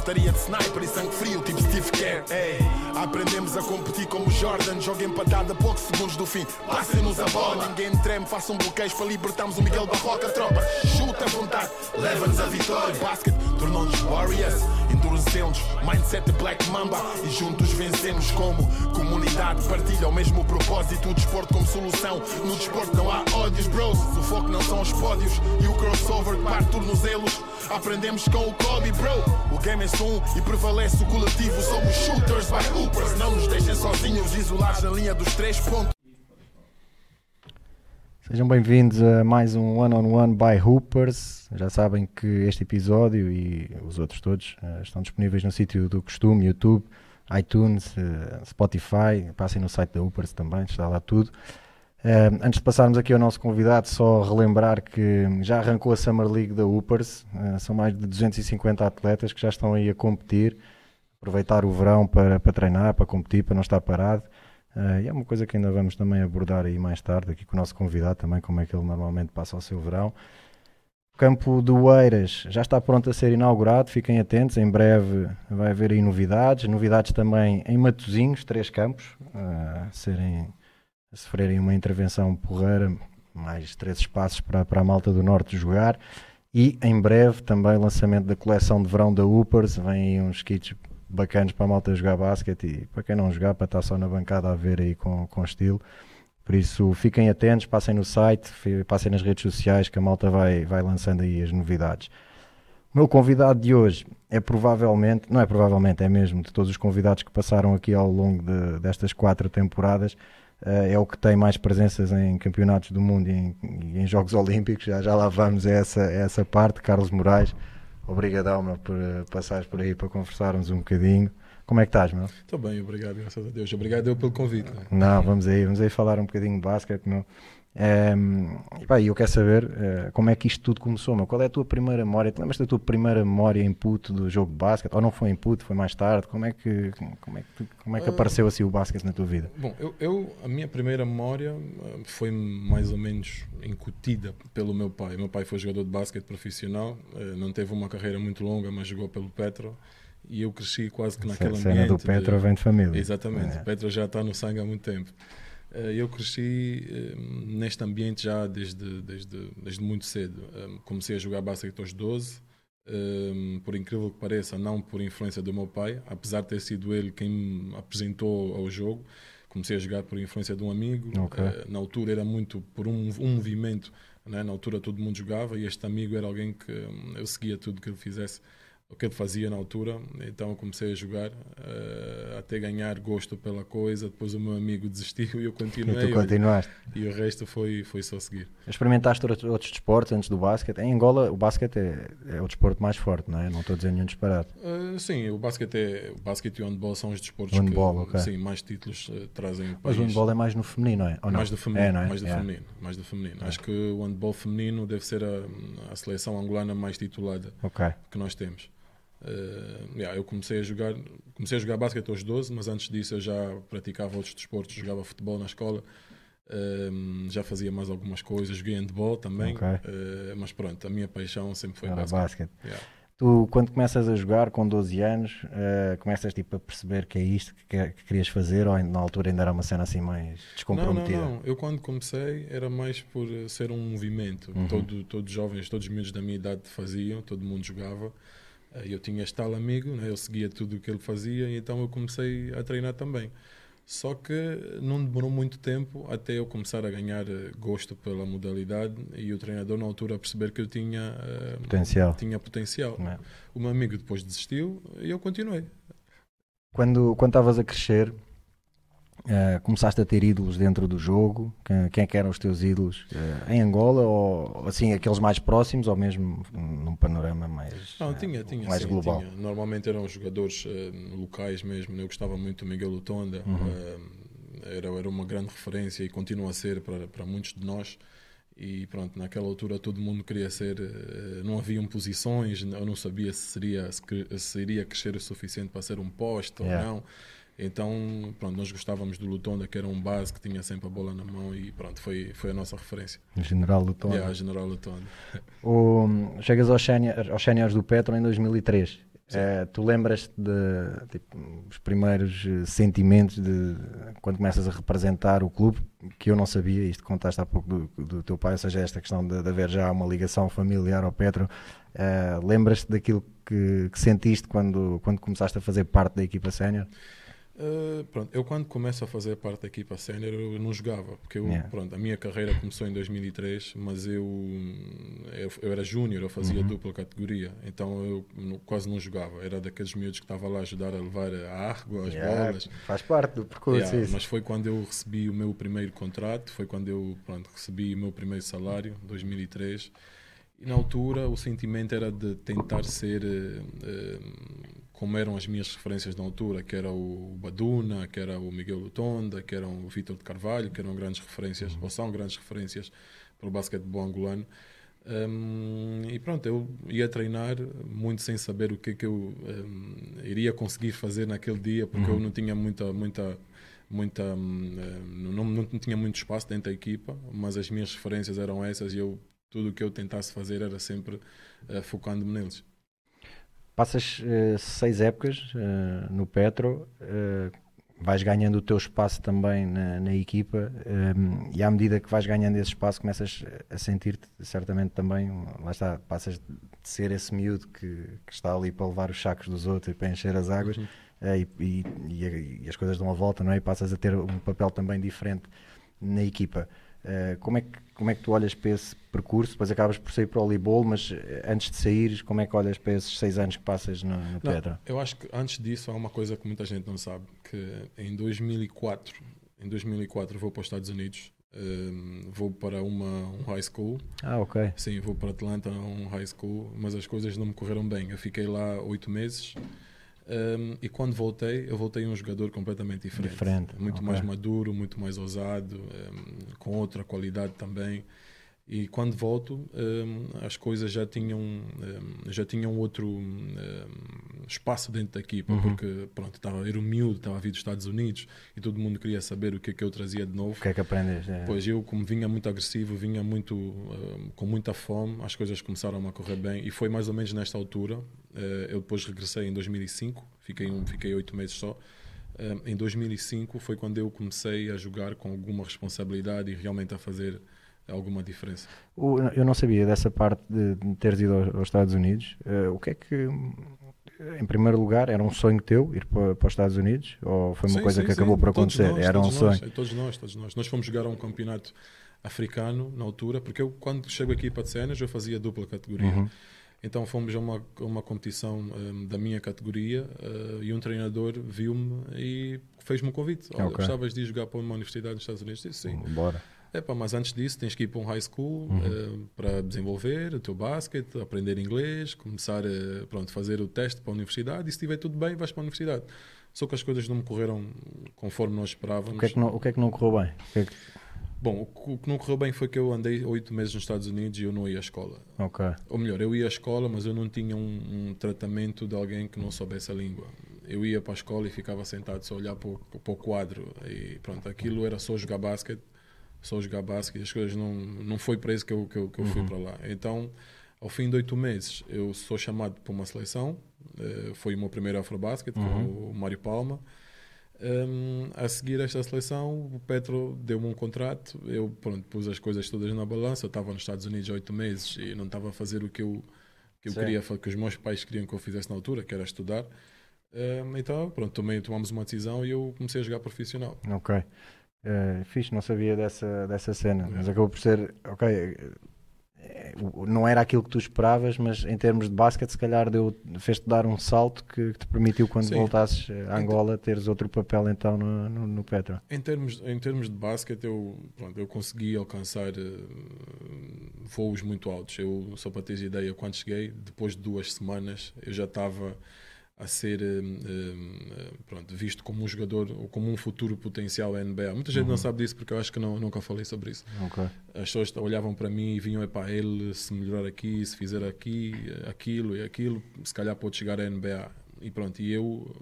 pontaria de sniper e sangue frio, tipo Steve Kerr. Aprendemos a competir como Jordan. Joga empatada a poucos segundos do fim. Passem-nos a bola, ninguém treme, façam bloqueios para libertarmos o Miguel Barroca. Tropa, chuta à vontade, leva-nos a vitória. Basket tornou-nos Warriors, endurecemos, mindset de Black Mamba e juntos vencemos como comunidade. Partilha o mesmo propósito, o desporto como solução. No desporto não há ódios, bros. O foco não são os pódios e o crossover que parte tornozelos. Aprendemos com o Kobe, bro. O game é só um e prevalece o coletivo. Somos shooters by hoopers. Não nos deixem sozinhos, isolados na linha dos três pontos. Sejam bem-vindos a mais um One on One by Hoopers. Já sabem que este episódio e os outros todos uh, estão disponíveis no sítio do costume, YouTube, iTunes, uh, Spotify. Passem no site da Hoopers também, está lá tudo. Uh, antes de passarmos aqui ao nosso convidado, só relembrar que já arrancou a Summer League da Hoopers. são mais de 250 atletas que já estão aí a competir. Aproveitar o verão para, para treinar, para competir, para não estar parado. Uh, e é uma coisa que ainda vamos também abordar aí mais tarde, aqui com o nosso convidado também, como é que ele normalmente passa o seu verão. O campo do Eiras já está pronto a ser inaugurado, fiquem atentos, em breve vai haver aí novidades, novidades também em Matozinhos, três campos, uh, a, serem, sofrerem uma intervenção porreira, mais três espaços para, para a malta do Norte jogar, e em breve também lançamento da coleção de verão da Upers, vem uns kits bacanas para a malta jogar basquete e para quem não jogar, para estar só na bancada a ver aí com, com estilo. Por isso, fiquem atentos, passem no site, passem nas redes sociais que a malta vai, vai lançando aí as novidades. O meu convidado de hoje é provavelmente, não é provavelmente, é mesmo de todos os convidados que passaram aqui ao longo de, destas quatro temporadas, é o que tem mais presenças em campeonatos do mundo e em, em Jogos Olímpicos. Já, já lá vamos a essa, a essa parte. Carlos Moraes, Obrigadão, meu, por uh, passares por aí para conversarmos um bocadinho. Como é que estás, meu? Estou bem, obrigado, graças a Deus. Obrigado eu pelo convite. Né? Não, vamos aí, vamos aí falar um bocadinho de basquete, meu. Um, e pá, eu quero saber uh, como é que isto tudo começou, meu. Qual é a tua primeira memória? Te lembras da tua primeira memória input do jogo de basquete? Ou não foi input, foi mais tarde? Como é que, como é que, como é que uh, apareceu assim o basquete na tua vida? Bom, eu, eu a minha primeira memória uh, foi mais ou menos incutida pelo meu pai. Meu pai foi jogador de basquete profissional, não teve uma carreira muito longa, mas jogou pelo Petro e eu cresci quase que naquele ambiente. A cena do Petro de... vem de família. Exatamente, é. Petro já está no sangue há muito tempo. Eh, eu cresci eh, neste ambiente já desde, desde, desde muito cedo. Eh, comecei a jogar basquete aos 12, por incrível que pareça, não por influência do meu pai, apesar de ter sido ele quem me apresentou ao jogo. Comecei a jogar por influência de um amigo. Okay. Na altura era muito por um, um movimento. Né? Na altura todo mundo jogava e este amigo era alguém que eu seguia tudo que ele fizesse o que ele fazia na altura. Então eu comecei a jogar uh, até ganhar gosto pela coisa. Depois o meu amigo desistiu e eu continuei. E tu continuaste. E o resto foi, foi só seguir. Experimentaste outros desportos antes do basquete? Em Angola o basquete é, é o desporto mais forte, não é? Não estou a dizer nenhum disparado. Uh, sim, o basquete, é, o basquete e o handball são os desportos handball, que okay. sim, mais títulos uh, trazem. Mas o handball é mais no feminino, não é? Ou mais não? do feminino. É, é? Mais do feminino. Mais do feminino. Acho que o handball feminino deve ser a, a seleção angolana mais titulada okay. que nós temos. Uh, yeah, eu comecei a jogar comecei a jogar basquete aos 12, mas antes disso eu já praticava outros desportos, jogava futebol na escola, uh, já fazia mais algumas coisas, joguei handball também, okay. uh, mas pronto, a minha paixão sempre foi Era basquete. Yeah. Tu, quando começas a jogar com 12 anos, começas tipo, a perceber que é isto que, que, que, querias fazer ou na altura ainda era uma cena assim mais descomprometida? Não, não, não. Eu quando comecei era mais por ser um movimento. Uhum. Todo, todos os jovens, todos os miúdos da minha idade faziam, todo mundo jogava. Eh, eu tinha este tal amigo, né? eu seguia tudo o que ele fazia, e então eu comecei a treinar também. Só que não demorou muito tempo até eu começar a ganhar eh, gosto pela modalidade e o treinador na altura a perceber que eu tinha uh, potencial. Tinha potencial. É. O meu amigo depois desistiu e eu continuei. Quando quando estavas a crescer, Uh, começaste a ter ídolos dentro do jogo? Quem, quem é eram os teus ídolos? Uh, em Angola ou assim aqueles mais próximos ou mesmo num panorama mais, Não, tinha, tinha, mais sim, global? Tinha. Normalmente eram jogadores uh, locais mesmo. Eu gostava muito do Miguel Lutonda. Uhum. era, era uma grande referência e continua a ser para, para muitos de nós. E pronto, naquela altura todo mundo queria ser, não haviam posições, eu não sabia se, seria, se, iria crescer o suficiente para ser um posto yeah. ou não. Então, pronto, nós gostávamos do Lutonda, que era um base que tinha sempre a bola na mão e pronto, foi, foi a nossa referência. General Lutonda. Yeah, General Lutonda. O, chegas aos séniores do Petro em 2003. Uh, tu lembras-te de tipo, os primeiros eh, sentimentos de quando começas a representar o clube, que eu não sabia, isto contaste há pouco do, do teu pai, ou seja, esta questão de, de haver já uma ligação familiar ao Petro. Uh, lembras-te daquilo que, que, sentiste quando, quando começaste a fazer parte da equipa sénior? Uh, pronto, eu quando começo a fazer parte da equipa sénior eu não jogava, porque eu, yeah. pronto, a minha carreira começou em 2003, mas eu, eu, eu era júnior, eu fazia uhum. dupla categoria, então eu não, quase não jogava, era daqueles miúdos que estava lá a ajudar a levar a água, as yeah, bolas. Faz parte do percurso yeah, Mas foi quando eu recebi o meu primeiro contrato, foi quando eu pronto, recebi o meu primeiro salário, 2003, e na altura o sentimento era de tentar ser... Uh, uh, como eram as minhas referências na altura, que era o Baduna, que era o Miguel Lutonda, que eram o Vitor de Carvalho, que eram grandes referências, ou são grandes referências para o basquetebol angolano. Um, e pronto, eu ia treinar muito sem saber o que é que eu um, iria conseguir fazer naquele dia, porque uhum. eu não tinha muita, muita, muita, um, não, não, não, tinha muito espaço dentro da equipa, mas as minhas referências eram essas e eu tudo o que eu tentasse fazer era sempre uh, focando-me neles. Passas uh, seis épocas uh, no Petro, uh, vais ganhando o teu espaço também na, na equipa um, e à medida que vais ganhando esse espaço começas a sentir-te certamente também, lá está, passas de ser esse miúdo que, que, está ali para levar os sacos dos outros e para encher as águas uhum. e, e, e, as coisas dão a volta, não é? E passas a ter um papel também diferente na equipa. Uh, como, é que, como é que tu olhas para esse percurso? Depois acabas por sair para o Olibol, mas eh, antes de sair, como é que olhas para esses seis anos que passas no, no Pedra? Eu acho que antes disso há uma coisa que muita gente não sabe, que em 2004, em 2004 vou para os Estados Unidos, um, ehm, vou para uma um high school. Ah, ok. Sim, vou para Atlanta, um high school, mas as coisas não me correram bem. Eu fiquei lá oito meses. Um, e quando voltei, eu voltei um jogador completamente diferente. diferente. Muito okay. mais maduro, muito mais ousado, um, com outra qualidade também. E quando volto, um, as coisas já tinham, já tinham outro espaço dentro da equipa, uhum. porque pronto, estava, era um miúdo, estava a vir dos Estados Unidos e todo mundo queria saber o que é que eu trazia de novo. O que é que aprendes? É. Pois eu, como vinha muito agressivo, vinha muito com muita fome, as coisas começaram a correr bem e foi mais ou menos nesta altura. Uh, eu depois regressei em 2005, fiquei um, fiquei oito meses só. Uh, em 2005 foi quando eu comecei a jogar com alguma responsabilidade e realmente a fazer alguma diferença. Eu não sabia dessa parte de teres ido aos Estados Unidos. Uh, o que é que, em primeiro lugar, era um sonho teu ir para, para os Estados Unidos? Ou foi uma sim, coisa sim, que sim. acabou por acontecer? Nós, era um sonho? Nós, todos nós, todos nós. Nós fomos jogar a um campeonato africano na altura, porque eu, quando chego aqui para Cenas, eu fazia dupla categoria. Uhum. Então fomos a uma, uma competição um, da minha categoria uh, e um treinador viu-me e fez-me um convite. Olha, okay. gostavas de ir jogar para uma universidade nos Estados Unidos? Disse sim. Bora. Epá, mas antes disso tens que ir para um high school uhum. uh, para desenvolver o teu basquete, aprender inglês, começar a pronto, fazer o teste para a universidade e se estiver tudo bem vais para a universidade. Só que as coisas não me correram conforme nós esperávamos. O que é que não, o que é que não correu bem? O que é que... Bom, o que não correu bem foi que eu andei oito meses nos Estados Unidos e eu não ia à escola. Ok. Ou melhor, eu ia à escola, mas eu não tinha um, um tratamento de alguém que não soubesse a língua. Eu ia para a escola e ficava sentado só a olhar para o, para o quadro e pronto, aquilo era só jogar basquete só jogar basquete, as coisas não, não foi para isso que eu, que eu, que eu fui uhum. para lá. Então, ao fim de oito meses, eu sou chamado para uma seleção. Uh, foi o meu primeiro Afrobasket uhum. com o Mário Palma. Um, a seguir esta seleção, o Petro deu-me um contrato. Eu pronto, pus as coisas todas na balança. Eu estava nos Estados Unidos oito meses e não estava a fazer o que eu, que eu queria, que os meus pais queriam que eu fizesse na altura, que era estudar. Um, então, pronto, também tomamos uma decisão e eu comecei a jogar profissional. Ok. Uh, fixe, não sabia dessa, dessa cena, mas acabou por ser, ok, não era aquilo que tu esperavas, mas em termos de basquete, se calhar deu, fez-te dar um salto que, que te permitiu, quando Sim. voltasses a Angola, teres outro papel então no, no, no, Petra. Em termos, em termos de basquete, eu, pronto, eu consegui alcançar uh, voos muito altos. Eu, só para teres ideia, quando cheguei, depois de duas semanas, eu já estava a ser um, um, pronto, visto como um jogador ou como um futuro potencial à NBA. Muita gente uhum. não sabe disso porque eu acho que não, nunca falei sobre isso. Okay. As pessoas olhavam para mim e vinham para ele se melhorar aqui, se fizer aqui, aquilo e aquilo, se calhar pode chegar à NBA. E pronto, e eu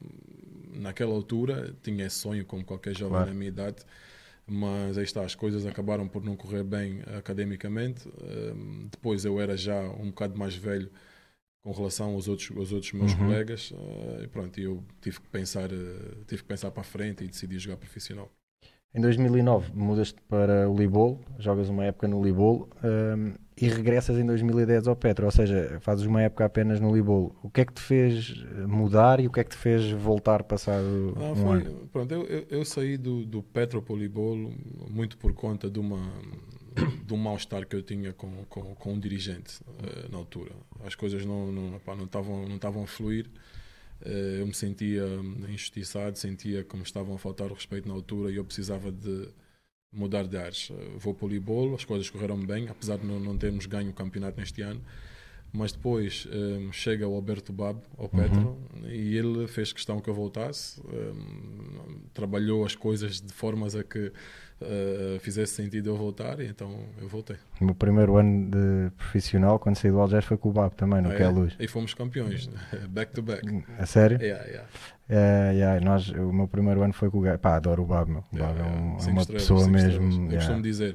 naquela altura tinha esse sonho como qualquer jovem claro. na minha idade, mas aí está, as coisas acabaram por não correr bem academicamente. Depois eu era já um bocado mais velho com relação aos outros, aos outros meus uhum. colegas. Uh, e pronto, eu tive que pensar, uh, tive que pensar para a frente e decidi jogar profissional. Em 2009 mudas para o Libol, jogas uma época no Libol um, e regressas em 2010 ao Petro, ou seja, fazes uma época apenas no Libol. O que é que te fez mudar e o que é que te fez voltar passado ah, um foi, ano? Pronto, eu, eu, eu, saí do, do Petro para o Libol muito por conta de uma um mal-estar que eu tinha com, com, com um dirigente uh, na altura. As coisas não não não estavam não estavam a fluir eh, eu me sentia injustiçado, sentia como estavam a faltar o respeito na altura e eu precisava de mudar de ares. Eh, vou para o Libolo, as coisas correram bem, apesar de não, não termos ganho o campeonato neste ano. Mas depois um, chega o Alberto Bab ao Petro uhum. e ele fez questão que eu voltasse, um, trabalhou as coisas de formas a que uh, fizesse sentido eu voltar e então eu voltei. O meu primeiro ano de profissional, quando saí do Algés, foi com o Bab também, no ah, que é luz. E fomos campeões, back to back. A sério? Yeah, yeah. É, yeah, nós, o meu primeiro ano foi com o Gaio. Pá, adoro o Bab, meu. O Bab yeah, é, um, é uma pessoa mesmo. Eu costumo dizer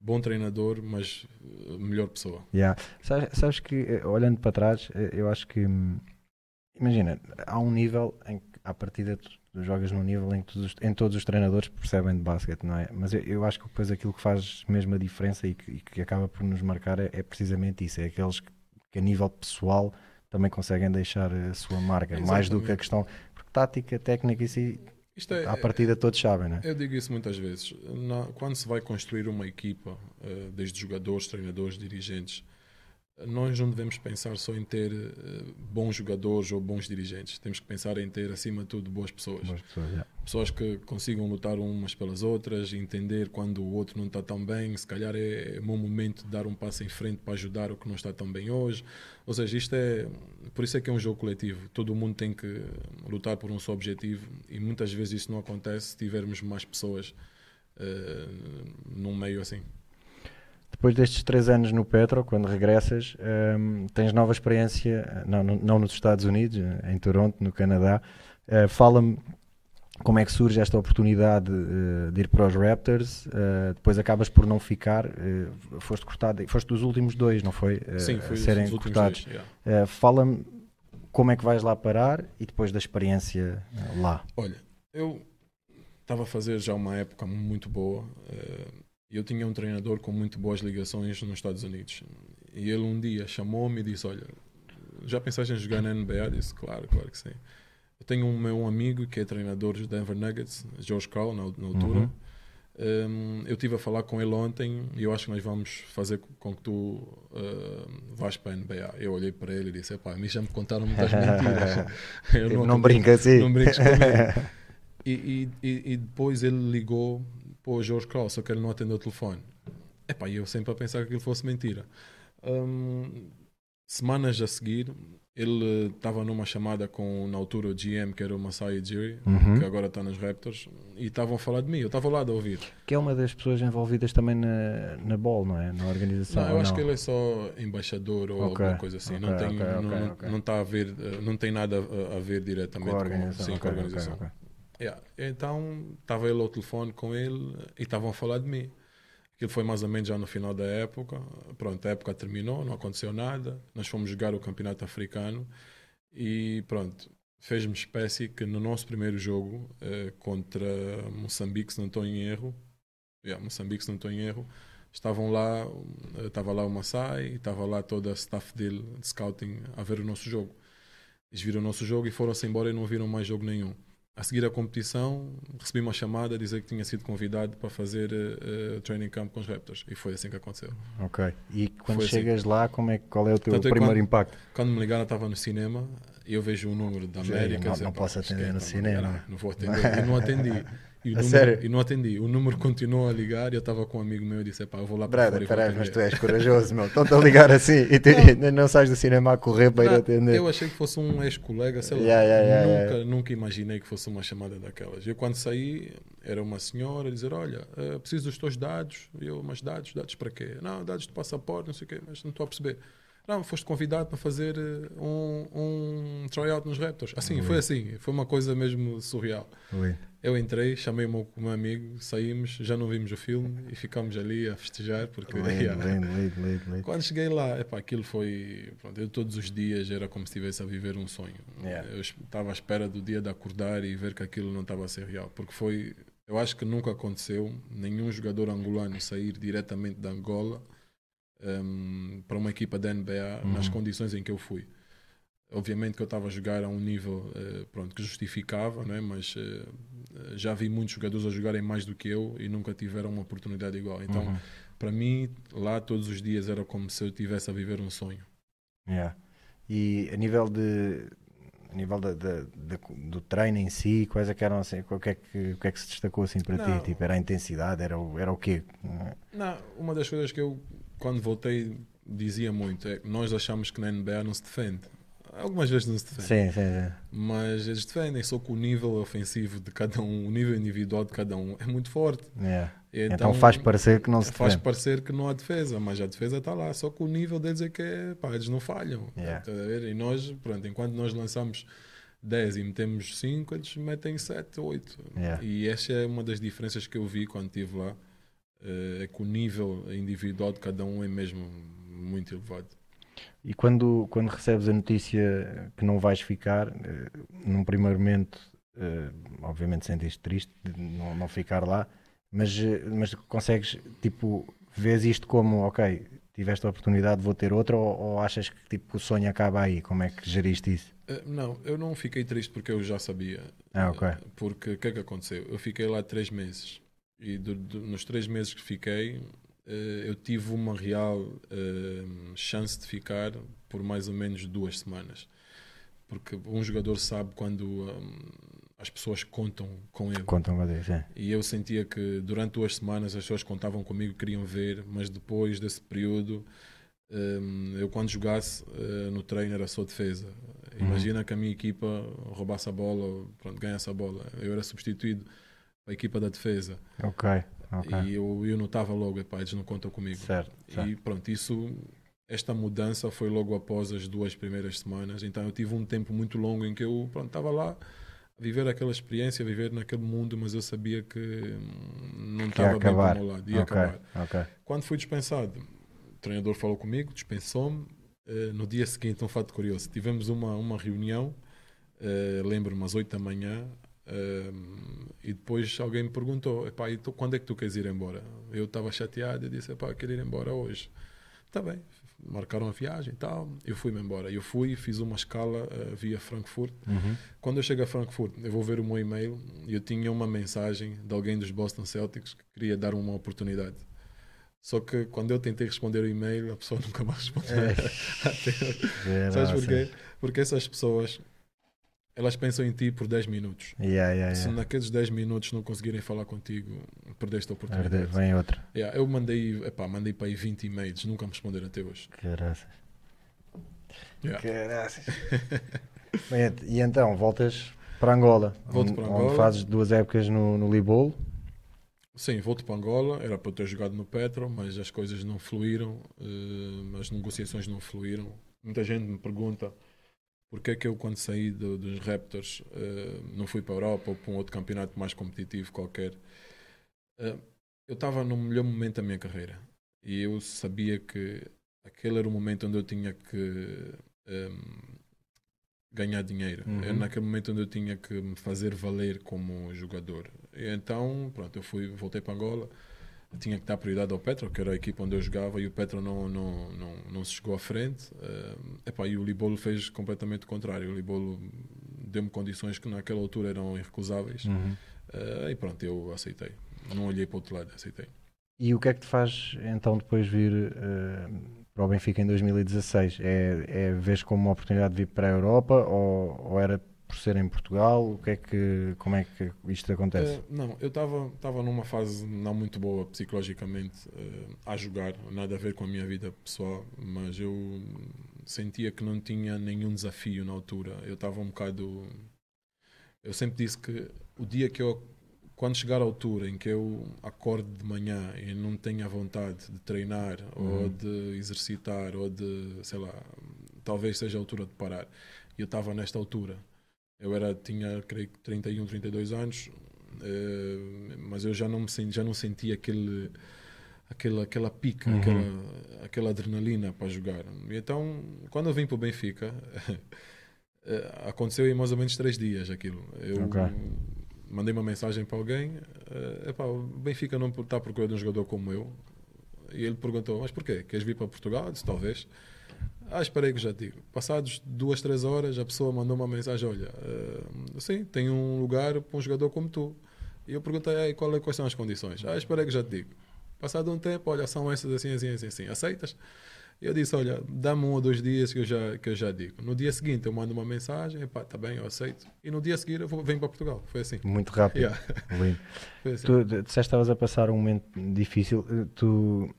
bom treinador, mas eh, melhor pessoa. Yeah. Sabes, sabes, que, eh, olhando para trás, eh, eu acho que. Hum, imagina, há um nível em que, à partida, tu, tu jogas num nível em que todos, em todos os treinadores percebem de basquete, não é? Mas eu, eu, acho que depois aquilo que faz mesmo a diferença e que, e que acaba por nos marcar é, é, precisamente isso: é aqueles que, que, a nível pessoal, também conseguem deixar a sua marca, Exatamente. mais do que a questão. Porque tática, técnica, isso isto é, à partida todos sabem, né? Eu digo isso muitas vezes. Na, quando se vai construir uma equipa, uh, desde jogadores, treinadores, dirigentes, nós não devemos pensar só em ter uh, bons jogadores ou bons dirigentes. Temos que pensar em ter, acima de tudo, boas pessoas. Boas pessoas, yeah. Pessoas que consigam lutar umas pelas outras, entender quando o outro não está tão bem. Se calhar é, é bom momento de dar um passo em frente para ajudar o que não está tão bem hoje. Ou seja, isto é. Por isso é que é um jogo coletivo. Todo mundo tem que lutar por um só objetivo e muitas vezes isso não acontece se tivermos mais pessoas uh, num meio assim. Depois destes três anos no Petro, quando regressas, um, tens nova experiência, não, não, nos Estados Unidos, em Toronto, no Canadá. Uh, Fala-me como é que surge esta oportunidade uh, de ir para os Raptors. Uh, depois acabas por não ficar, foste cortado, foste dos últimos dois, não foi? Sim, foi serem cortados. Yeah. Fala-me como é que vais lá parar e depois da experiência lá. Olha, eu estava a fazer já uma época muito boa eu tinha um treinador com muito boas ligações nos Estados Unidos. E ele um dia chamou-me e disse: Olha, já pensaste em jogar na NBA? Eu disse: Claro, claro que sim. Tenho um meu amigo que é treinador dos Denver Nuggets, George Carl, na, na altura. Uhum. Um, eu estive a falar com ele ontem e eu acho que nós vamos fazer com que tu uh, vás para a NBA. Eu olhei para ele e disse: Pá, me já me contaram muitas mentiras. eu não, não brinca assim. Não brinques comigo. E, e, e, depois ele ligou o George Cross, só que ele não atendeu o telefone. Epá, eu sempre a pensar que aquilo fosse mentira. Um, semanas a seguir, ele estava numa chamada com, na altura, o GM, que era o Masai Ujiri, uhum. que agora está nos Raptors, e estavam a falar de mim. Eu estava lá a ouvir. Que é uma das pessoas envolvidas também na, na Ball, não é? Na organização. Não, eu acho não? que ele é só embaixador ou okay. alguma coisa assim. Okay, não, tem, okay, não, não, está a ver, eh, não tem nada a, a ver diretamente com a organização. Com, sim, com a organização. Yeah. Então estava ele ao telefone com ele e estavam a falar de mim. Aquilo foi mais ou menos já no final da época. Pronto, a época terminou, não aconteceu nada. Nós fomos jogar o campeonato africano e pronto, fez-me espécie que no nosso primeiro jogo eh, contra Moçambique, se não estou em erro, yeah, Moçambique, se não estou em erro, estavam lá, eh, estava lá o Massai, estava lá toda a staff dele de scouting a ver o nosso jogo. Eles viram o nosso jogo e foram-se embora e não viram mais jogo nenhum. A seguir a competição, recebi uma chamada a dizer que tinha sido convidado para fazer uh, training camp com os Raptors. E foi assim que aconteceu. Ok. E quando foi assim. chegas assim. lá, como é, qual é o teu Tanto primeiro quando, impacto? Quando me ligaram, estava no cinema e eu vejo o número da América. Não, não, não posso atender no cinema. Não, não vou atender. e não atendi. E, número, sério? e não atendi. O número continuou a ligar e eu estava com um amigo meu e disse: pá, eu vou lá para Brother, peraí, mas tu és corajoso, meu. Estão-te a ligar assim e tu, não. não sais do cinema a correr para não, ir atender. Eu achei que fosse um ex-colega, sei lá. Yeah, yeah, nunca, yeah, nunca imaginei que fosse uma chamada daquelas. Eu, quando saí, era uma senhora a dizer: Olha, uh, preciso dos teus dados. E eu, mas dados? Dados para quê? Não, dados de passaporte, não sei o quê, mas não estou a perceber. Não, foste convidado para fazer eh, um, um tryout nos Raptors. Assim, foi assim. Foi uma coisa mesmo surreal. Eu entrei, chamei o meu, meu amigo, saímos, já não vimos o filme e ficámos ali a festejar. Porque, Lindo, yeah. Quando cheguei lá, epá, aquilo foi. Pronto, eu todos os dias era como se estivesse a viver um sonho. Yeah. Eu estava à espera do dia de acordar e ver que aquilo não estava a ser real. Porque foi. Eu acho que nunca aconteceu nenhum jogador angolano sair diretamente da Angola um, para uma equipa da NBA Uhum. nas condições em que eu fui. Obviamente que eu estava a jogar a um nível eh, pronto, que justificava, não é? mas eh, já vi muitos jogadores a jogarem mais do que eu e nunca tiveram uma oportunidade igual. Então, Uhum. para mim, lá todos os dias era como se eu estivesse a viver um sonho. Yeah. E a nível de a nível da- da- da- do treino em si, quais é que eram assim, o que é que, que é que se destacou assim para Não. ti? Tipo, era a intensidade, era o, era o quê? Não, uma das coisas que eu, quando voltei, dizia muito é que nós achamos que na NBA não se defende. Algumas vezes não se defende. Sim, sim, sim. Mas eles defendem, só que o nível ofensivo de cada um, o nível individual de cada um é muito forte. Yeah. E Então, faz parecer que não se faz defende. parecer que não há defesa, mas a defesa está lá. Só que o nível deles é que é, pá, eles não falham. Yeah. Tá a ver? E nós, pronto, enquanto nós lançamos 10 e metemos 5, eles metem 7, 8. Yeah. E essa é uma das diferenças que eu vi quando estive lá. eh, É que o nível individual de cada um é mesmo muito elevado. E quando, quando recebes a notícia que não vais ficar, eh, num primeiro momento, eh, obviamente sentiste triste de não, não ficar lá, mas, eh, mas consegues, tipo, vês isto como, ok, tiveste a oportunidade, vou ter outra, ou, ou achas que tipo, o sonho acaba aí? Como é que geriste isso? Não, eu não fiquei triste porque eu já sabia. Ah, ok. Porque o que é que aconteceu? Eu fiquei lá três meses e do- do- nos três meses que fiquei, eu tive uma real eh, chance de ficar por mais ou menos duas semanas. Porque um jogador sabe quando hum, as pessoas contam com ele. Contam com isso, sim. E eu sentia que durante duas semanas as pessoas contavam comigo, queriam ver, mas depois desse período, hum, eu quando jogasse eh, no treino era só defesa. Imagina que a minha equipa roubasse a bola, pronto, ganhasse a bola. Eu era substituído para a equipa da defesa. Ok, ok. E eu, eu notava logo, epá, eles não contam comigo. Certo, certo. E pronto, isso, esta mudança foi logo após as duas primeiras semanas. Então eu tive um tempo muito longo em que eu estava lá a viver aquela experiência, viver naquele mundo, mas eu sabia que hum, não estava bem para o meu lado, ia ok, acabar. ok. Quando fui dispensado, o treinador falou comigo, dispensou-me. Eh, no dia seguinte, um fato curioso, tivemos uma, uma reunião, eh, lembro-me, às 8 da manhã, eh, e depois alguém me perguntou: Epá, e tu, quando é que tu queres ir embora? Eu estava chateado e disse: Epá, quero ir embora hoje. Está bem, marcaram a viagem e tal. Eu fui-me embora. Eu fui, fiz uma escala eh, via Frankfurt. Uhum. Quando eu chego a Frankfurt, eu vou ver o meu e-mail e eu tinha uma mensagem de alguém dos Boston Celtics que queria dar uma oportunidade. Só que quando eu tentei responder o e-mail, a pessoa nunca mais respondeu. Até hoje. Era Sabes porquê? Porque essas pessoas elas pensam em ti por 10 minutos. Yeah, yeah, Se yeah. naqueles 10 minutos não conseguirem falar contigo, perdeste a oportunidade. Vem outra. Yeah, eu mandei, epá, mandei para aí 20 e-mails, nunca me responderam até hoje. Caraças. Yeah. Caraças. Bem, e então, voltas para Angola, Volto onde, para onde Angola. fazes duas épocas no, no Libolo. Sim, volto para Angola, era para eu ter jogado no Petro, mas as coisas não fluíram, eh, as negociações não fluíram. Muita gente me pergunta porque é que eu, quando saí do- dos Raptors, eh, não fui para a Europa ou para um outro campeonato mais competitivo qualquer. Eh, eu estava no melhor momento da minha carreira e eu sabia que aquele era o momento onde eu tinha que ehm, ganhar dinheiro. Uhum. Era naquele momento onde eu tinha que me fazer valer como jogador. E então, pronto, eu fui, voltei para Angola. Tinha que dar prioridade ao Petro, que era a equipa onde eu jogava, e o Petro não, não, não, não se chegou à frente. Eh, epá, e o Libolo fez completamente o contrário. O Libolo deu-me condições que naquela altura eram irrecusáveis. Uhum. Eh, e pronto, eu aceitei. Não olhei para o outro lado, aceitei. E o que é que te faz então depois vir eh, para o Benfica em 2016? É, é vês como uma oportunidade de vir para a Europa ou, ou era por ser em Portugal? O que é que, como é que isto acontece? Eh, não, eu estava numa fase não muito boa psicologicamente eh, a jogar, nada a ver com a minha vida pessoal, mas eu sentia que não tinha nenhum desafio na altura. Eu estava um bocado. Eu sempre disse que o dia que eu. Quando chegar à altura em que eu acordo de manhã e não tenha vontade de treinar ou Uhum. de exercitar ou de, sei lá, talvez seja a altura de parar. E eu estava nesta altura. Eu era, tinha, creio que 31, 32 anos, Uh, mas eu já não, me senti, já não senti aquele, aquela, aquela pica, Uhum. aquela, aquela adrenalina para jogar. E então, quando eu vim para o Benfica, eh, aconteceu em mais ou menos três dias aquilo. Eu Ok. mandei uma mensagem para alguém: eh, epá, o Benfica não está à procura de um jogador como eu. E ele perguntou: Mas porquê? Queres vir para Portugal? Eu disse: Talvez. Ah, esperei que já te digo. Passados duas, três horas, a pessoa mandou uma mensagem: Olha, eh, sim, tem um lugar para um jogador como tu. E eu perguntei: "Ei, qual é, quais são as condições? Ah, esperei que já te digo. Passado um tempo, olha, são essas assim, assim, assim, assim. Aceitas? E eu disse: Olha, dá-me um ou dois dias que eu já, que eu já digo. No dia seguinte, eu mando uma mensagem: Epá, tá bem, eu aceito. E no dia seguinte, eu vou, venho para Portugal. Foi assim. Muito rápido. Yeah. Foi assim. Tu tu disseste que estavas a passar um momento difícil. Eh, Tu,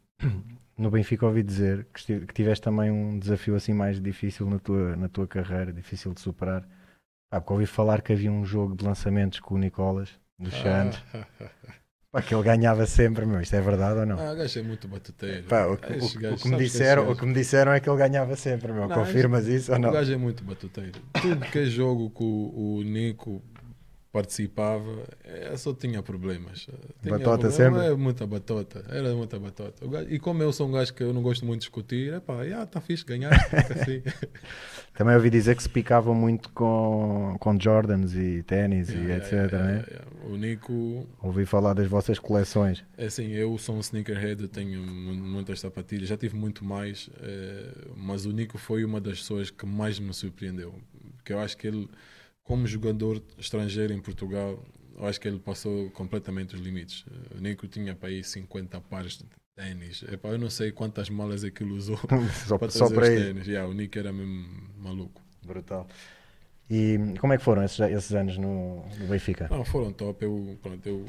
no Benfica, ouvi dizer que, tiveste também um desafio assim mais difícil na tua, na tua carreira, difícil de superar. Ah, porque ouvi falar que havia um jogo de lançamentos com o Nicolas, dos Santos, Ah, pá, que ele ganhava sempre, meu. Isto é verdade ou não? ah, o gajo é muito batuteiro. Pá, o, que- o que- o que me disseram, o que me disseram é que ele ganhava sempre, meu. Não, Confirmas isso ou O não? gajo é muito batuteiro. Tudo que é jogo o, o Nico participava, é, só tinha problemas. Tinha Batota problema, sempre? É muita batota. Era muita batota. Gajo- e como eu sou um gajo que eu não gosto muito de discutir, é pá, já está fixe, fica assim. Também ouvi dizer que se picavam muito com, com Jordans e ténis e Yeah, etc. yeah, yeah, né? yeah. O Nico, Ouvi falar das vossas coleções. é assim, eu sou um sneakerhead, eu tenho mu- muitas sapatilhas, já tive muito mais, eh, mas o Nico foi uma das pessoas que mais me surpreendeu. Porque eu acho que ele, como jogador estrangeiro em Portugal, eu acho que ele passou completamente os limites. Eh, O Nico tinha para aí 50 pares de ténis. Eu não sei quantas malas é que ele usou só, para só para os ténis. Yeah, o Nico era mesmo maluco. Brutal. E como é que foram esses, esses anos no, no Benfica? Não, foram top. Eu, pronto, eu,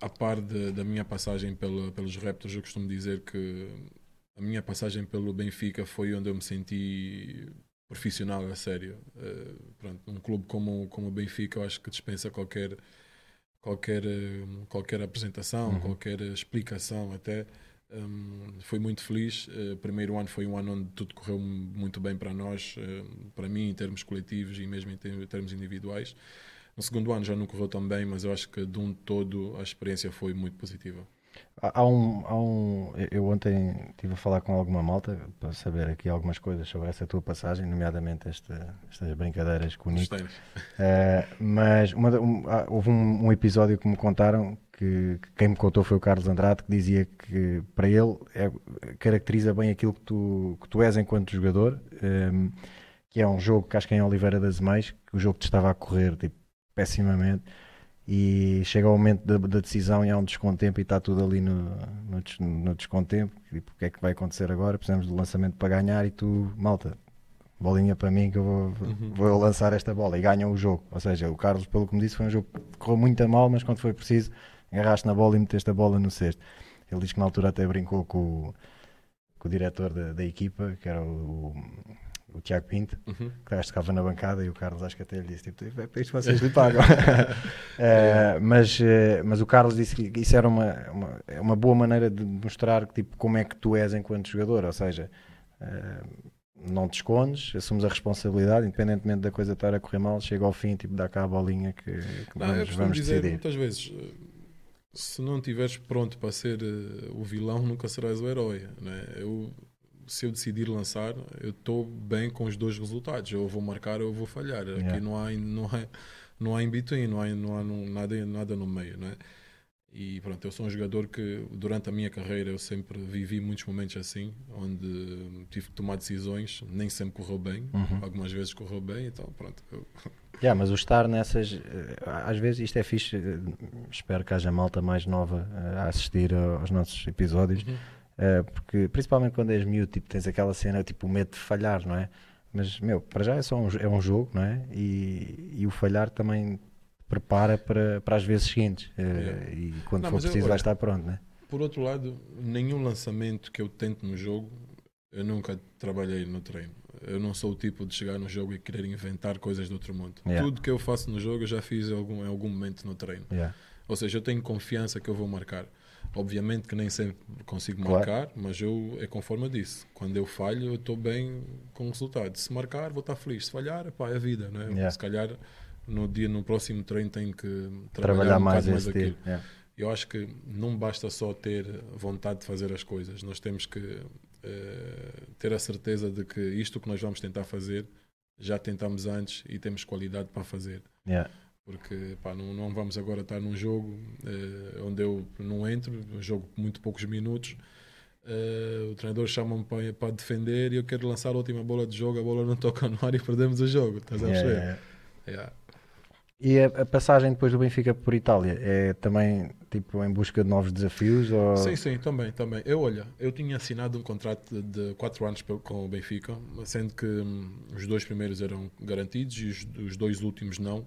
a par de- da minha passagem pela, pelos Raptors, eu costumo dizer que a minha passagem pelo Benfica foi onde eu me senti profissional a sério. Eh, pronto, um clube como, como o Benfica, eu acho que dispensa qualquer qualquer eh, qualquer apresentação, Uhum. qualquer explicação até. Um, fui muito feliz. O primeiro ano foi um ano onde tudo correu muito bem para nós, eh, para mim, em termos coletivos e mesmo em ter- termos individuais. No segundo ano já não correu tão bem, mas eu acho que de um todo a experiência foi muito positiva. Há, há um, há um. Eu ontem estive a falar com alguma malta para saber aqui algumas coisas sobre essa tua passagem, nomeadamente esta, estas brincadeiras com o Nico. Eh, mas uma um- há- houve um, um episódio que me contaram que, que quem me contou foi o Carlos Andrade que dizia que para ele é- caracteriza bem aquilo que tu, que tu és enquanto jogador, ehm, que é um jogo que acho que é em Oliveira das Meias, que o jogo te estava a correr tipo, pessimamente e chega ao momento da, da decisão e há um descontempo e está tudo ali no, no, no descontempo. Tipo, o que é que vai acontecer agora? Precisamos do lançamento para ganhar e tu, malta, bolinha para mim que eu vou, Uhum. vou lançar esta bola e ganham o jogo. Ou seja, o Carlos, pelo que me disse, foi um jogo que correu muito a mal, mas quando foi preciso, agarraste na bola e meteste a bola no cesto. Ele diz que na altura até brincou com o, com o diretor da, da equipa, que era o, o, o Tiago Pinto, Uhum. que acho que estava na bancada e o Carlos acho que até lhe disse tipo, "É para isto vocês lhe pagam Eh, mas, eh, mas o Carlos disse que isso era uma, uma, é uma boa maneira de mostrar tipo, como é que tu és enquanto jogador, ou seja eh, não te escondes, assumes a responsabilidade independentemente da coisa estar a correr mal, chega ao fim tipo, dá cá a bolinha que, que Não, vamos, vamos dizer decidir muitas vezes: se não estiveres pronto para ser o vilão, nunca serás o herói. Né? Eu, se eu decidir lançar, eu estou bem com os dois resultados. Eu vou marcar ou vou falhar. Aqui Yeah. não há, não há, não há in between, não há, não há no- nada, nada no meio. Né? E pronto, eu sou um jogador que durante a minha carreira eu sempre vivi muitos momentos assim, onde tive que tomar decisões, nem sempre correu bem, Uhum. algumas vezes correu bem, então pronto. eu- Yeah, mas o estar nessas, eh, às vezes isto é fixe, eh, espero que haja malta mais nova eh, a assistir aos nossos episódios, eh, porque principalmente quando és miúdo, tipo, tens aquela cena, tipo, o medo de falhar, não é? Mas, meu, para já é só um, é um jogo, não é? E, e o falhar também prepara para, para as vezes seguintes, Yeah. e quando Não, for eu- preciso vai estar pronto, não é? Por outro lado, nenhum lançamento que eu tento no jogo, eu nunca trabalhei no treino. Eu não sou o tipo de chegar no jogo e querer inventar coisas do outro mundo. Yeah. Tudo que eu faço no jogo eu já fiz em algum, em algum momento no treino. Yeah. Ou seja, eu tenho confiança que eu vou marcar. Obviamente que nem sempre consigo Claro. marcar, mas eu é conforme eu disse. Quando eu falho, eu estou bem com o resultado. Se marcar, vou estar feliz. Se falhar, pá, é a vida, né? Yeah. Se calhar no dia no próximo treino tenho que trabalhar, Trabalhar um mais mais aquilo. yeah. Eu acho que não basta só ter vontade de fazer as coisas, nós temos que eh, ter a certeza de que isto que nós vamos tentar fazer já tentamos antes e temos qualidade para fazer. Yeah. Porque pá, não, não vamos agora estar num jogo eh, onde eu não entro, um jogo com muito poucos minutos. eh, o treinador chama-me para, para defender e eu quero lançar a última bola de jogo, a bola não toca no ar e perdemos o jogo. Estás a perceber? yeah. Yeah. E a, a passagem depois do Benfica por Itália é também tipo em busca de novos desafios? Ou... Sim, sim, também, também. Eu, olha, eu tinha assinado um contrato de 4 anos com o Benfica, sendo que hum, os dois primeiros eram garantidos e os, os dois últimos não.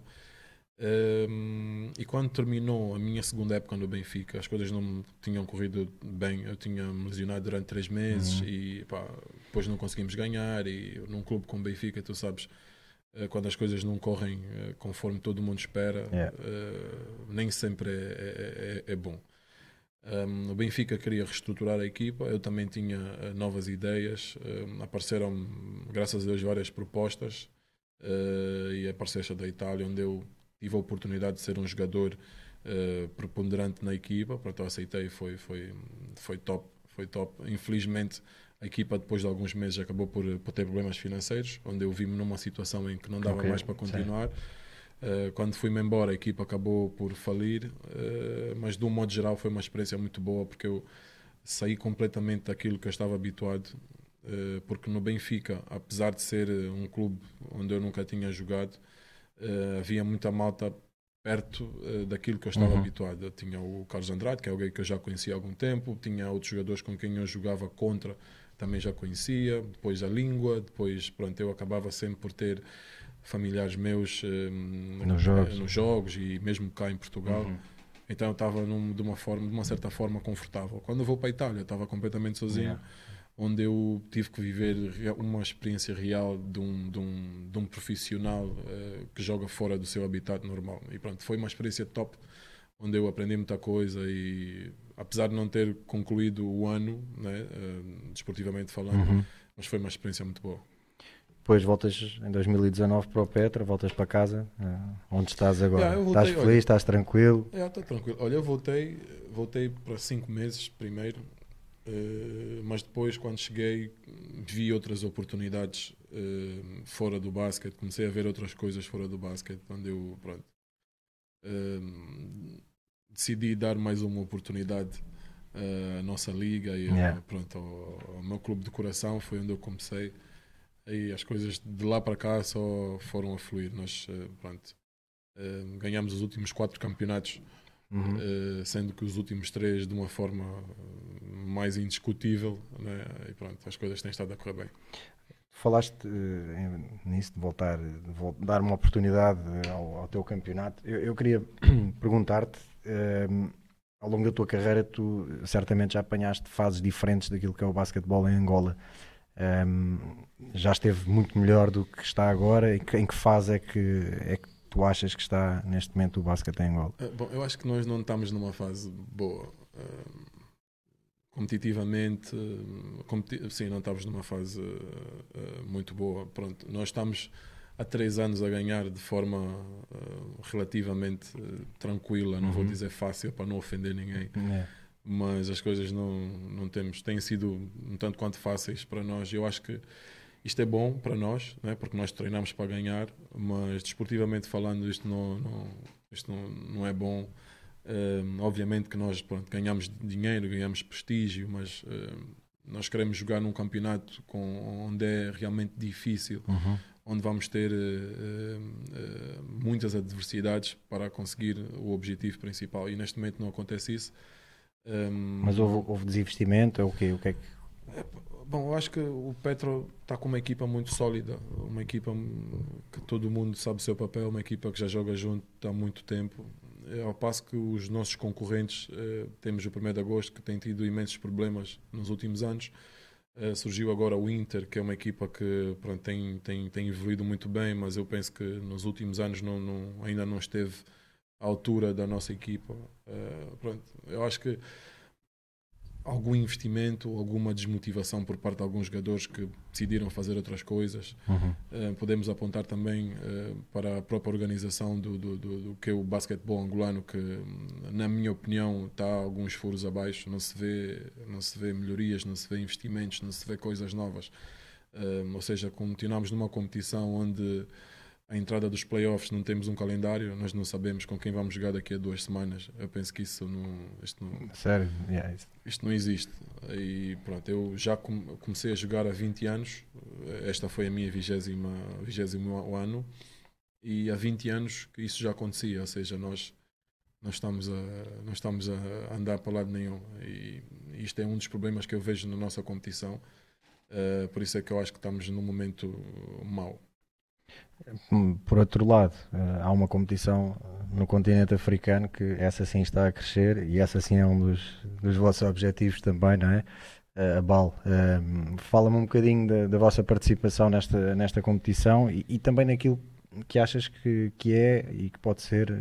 Hum, e quando terminou a minha segunda época no Benfica, as coisas não me tinham corrido bem. Eu tinha me lesionado durante três meses e pá, depois não conseguimos ganhar. E num clube como o Benfica, tu sabes, eh, quando as coisas não correm eh, conforme todo mundo espera, Yeah. eh, nem sempre é, é- é- é bom. Um, o Benfica queria reestruturar a equipa, eu também tinha eh, novas ideias, um, apareceram, graças a Deus, várias propostas eh, e apareceu esta da Itália, onde eu tive a oportunidade de ser um jogador eh, preponderante na equipa, portanto aceitei, foi, foi, foi top, foi top. Infelizmente a equipa depois de alguns meses acabou por, por ter problemas financeiros, onde eu vi-me numa situação em que não dava Ok, mais para continuar. Uh, quando fui-me embora, a equipa acabou por falir, uh, mas de um modo geral foi uma experiência muito boa porque eu saí completamente daquilo que eu estava habituado. uh, porque no Benfica, apesar de ser uh, um clube onde eu nunca tinha jogado, uh, havia muita malta perto uh, daquilo que eu estava Uhum. habituado. Eu tinha o Carlos Andrade, que é alguém que eu já conhecia há algum tempo, tinha outros jogadores com quem eu jogava contra, também já conhecia, depois a língua, depois pronto, eu acabava sempre por ter familiares meus hum, Nos jogos. eh, nos jogos e mesmo cá em Portugal. Uhum. Então eu estava de uma forma, de uma certa forma confortável. Quando eu vou para a Itália, eu estava completamente sozinho, Yeah. Onde eu tive que viver uma experiência real de um, de um, de um profissional eh, que joga fora do seu habitat normal. E pronto, foi uma experiência top, onde eu aprendi muita coisa e apesar de não ter concluído o ano, né, eh, desportivamente falando, Uhum. mas foi uma experiência muito boa. Depois voltas em 2019 para o Petra, voltas para casa. eh, onde estás agora? Yeah, voltei, estás feliz, olha. estás tranquilo? É, está tranquilo. Olha, eu voltei, voltei para cinco meses primeiro, eh, mas depois, quando cheguei, vi outras oportunidades eh, fora do basquete. Comecei a ver outras coisas fora do basquete, onde eu pronto, eh, decidi dar mais uma oportunidade à nossa liga e Yeah. pronto, ao, ao meu clube de coração. Foi onde eu comecei. E as coisas de lá para cá só foram a fluir. Nós, pronto, ganhamos os últimos quatro campeonatos Uhum. sendo que os últimos três de uma forma mais indiscutível, né? e pronto, as coisas têm estado a correr bem. Falaste em- nisso de voltar, de vol- dar uma oportunidade eh, ao, ao teu campeonato. Eu, eu queria perguntar-te, eh, ao longo da tua carreira, tu certamente já apanhaste fases diferentes daquilo que é o basquetebol em Angola. Eh, já esteve muito melhor do que está agora. Em que, em que fase é que, é que tu achas que está neste momento o basquete em Angola? Eh, bom, eu acho que nós não estamos numa fase boa. eh, competitivamente, competi- sim, não estamos numa fase eh, muito boa. Pronto, nós estamos há três anos a ganhar de forma eh, relativamente eh, tranquila, não vou Uhum. dizer fácil para não ofender ninguém. É. mas as coisas não, não temos, têm sido um tanto quanto fáceis para nós. Eu acho que isto é bom para nós, né? porque nós treinamos para ganhar, mas desportivamente falando, isto não, não, isto não, não é bom. Um, obviamente que nós pronto, ganhamos dinheiro, ganhamos prestígio, mas um, nós queremos jogar num campeonato com, onde é realmente difícil, Uhum. onde vamos ter eh, muitas adversidades para conseguir o objetivo principal. E neste momento não acontece isso. Um, Mas houve, houve desinvestimento? É o quê? O que é que... Bom, eu acho que o Petro está com uma equipa muito sólida, uma equipa que todo mundo sabe o seu papel, uma equipa que já joga junto há muito tempo. É, Ao passo que os nossos concorrentes, eh, temos o 1 de agosto, que tem tido imensos problemas nos últimos anos. Eh, surgiu agora o Inter, que é uma equipa que pronto, tem, tem, tem evoluído muito bem, mas eu penso que nos últimos anos não, não- ainda não esteve à altura da nossa equipa. Eh, pronto, eu acho que algum investimento, alguma desmotivação por parte de alguns jogadores que decidiram fazer outras coisas. Uhum. Uh, podemos apontar também uh, para a própria organização do, do, do, do, que é o basquetebol angolano, que na minha opinião está alguns furos abaixo. Não se vê, não se vê melhorias, não se vê investimentos, não se vê coisas novas. Uh, ou seja, continuamos numa competição onde a entrada dos playoffs não temos um calendário, nós não sabemos com quem vamos jogar daqui a duas semanas. Eu penso que isso não. Isto não, Sério? Yeah. Isto não existe. E pronto, eu já comecei a jogar há 20 anos, esta foi a minha vigésima, vigésimo ano, e há 20 anos que isso já acontecia, ou seja, nós. Nós estamos, a, nós estamos a andar para lado nenhum e isto é um dos problemas que eu vejo na nossa competição. Uh, por isso é que eu acho que estamos num momento mau. Por outro lado, eh, há uma competição no continente africano que essa sim está a crescer e essa sim é um dos, dos vossos objetivos também, não é? Eh, a BAL. Hum, fala-me um bocadinho da, da, vossa participação nesta, nesta competição e, e, também naquilo que achas que, que é e que pode ser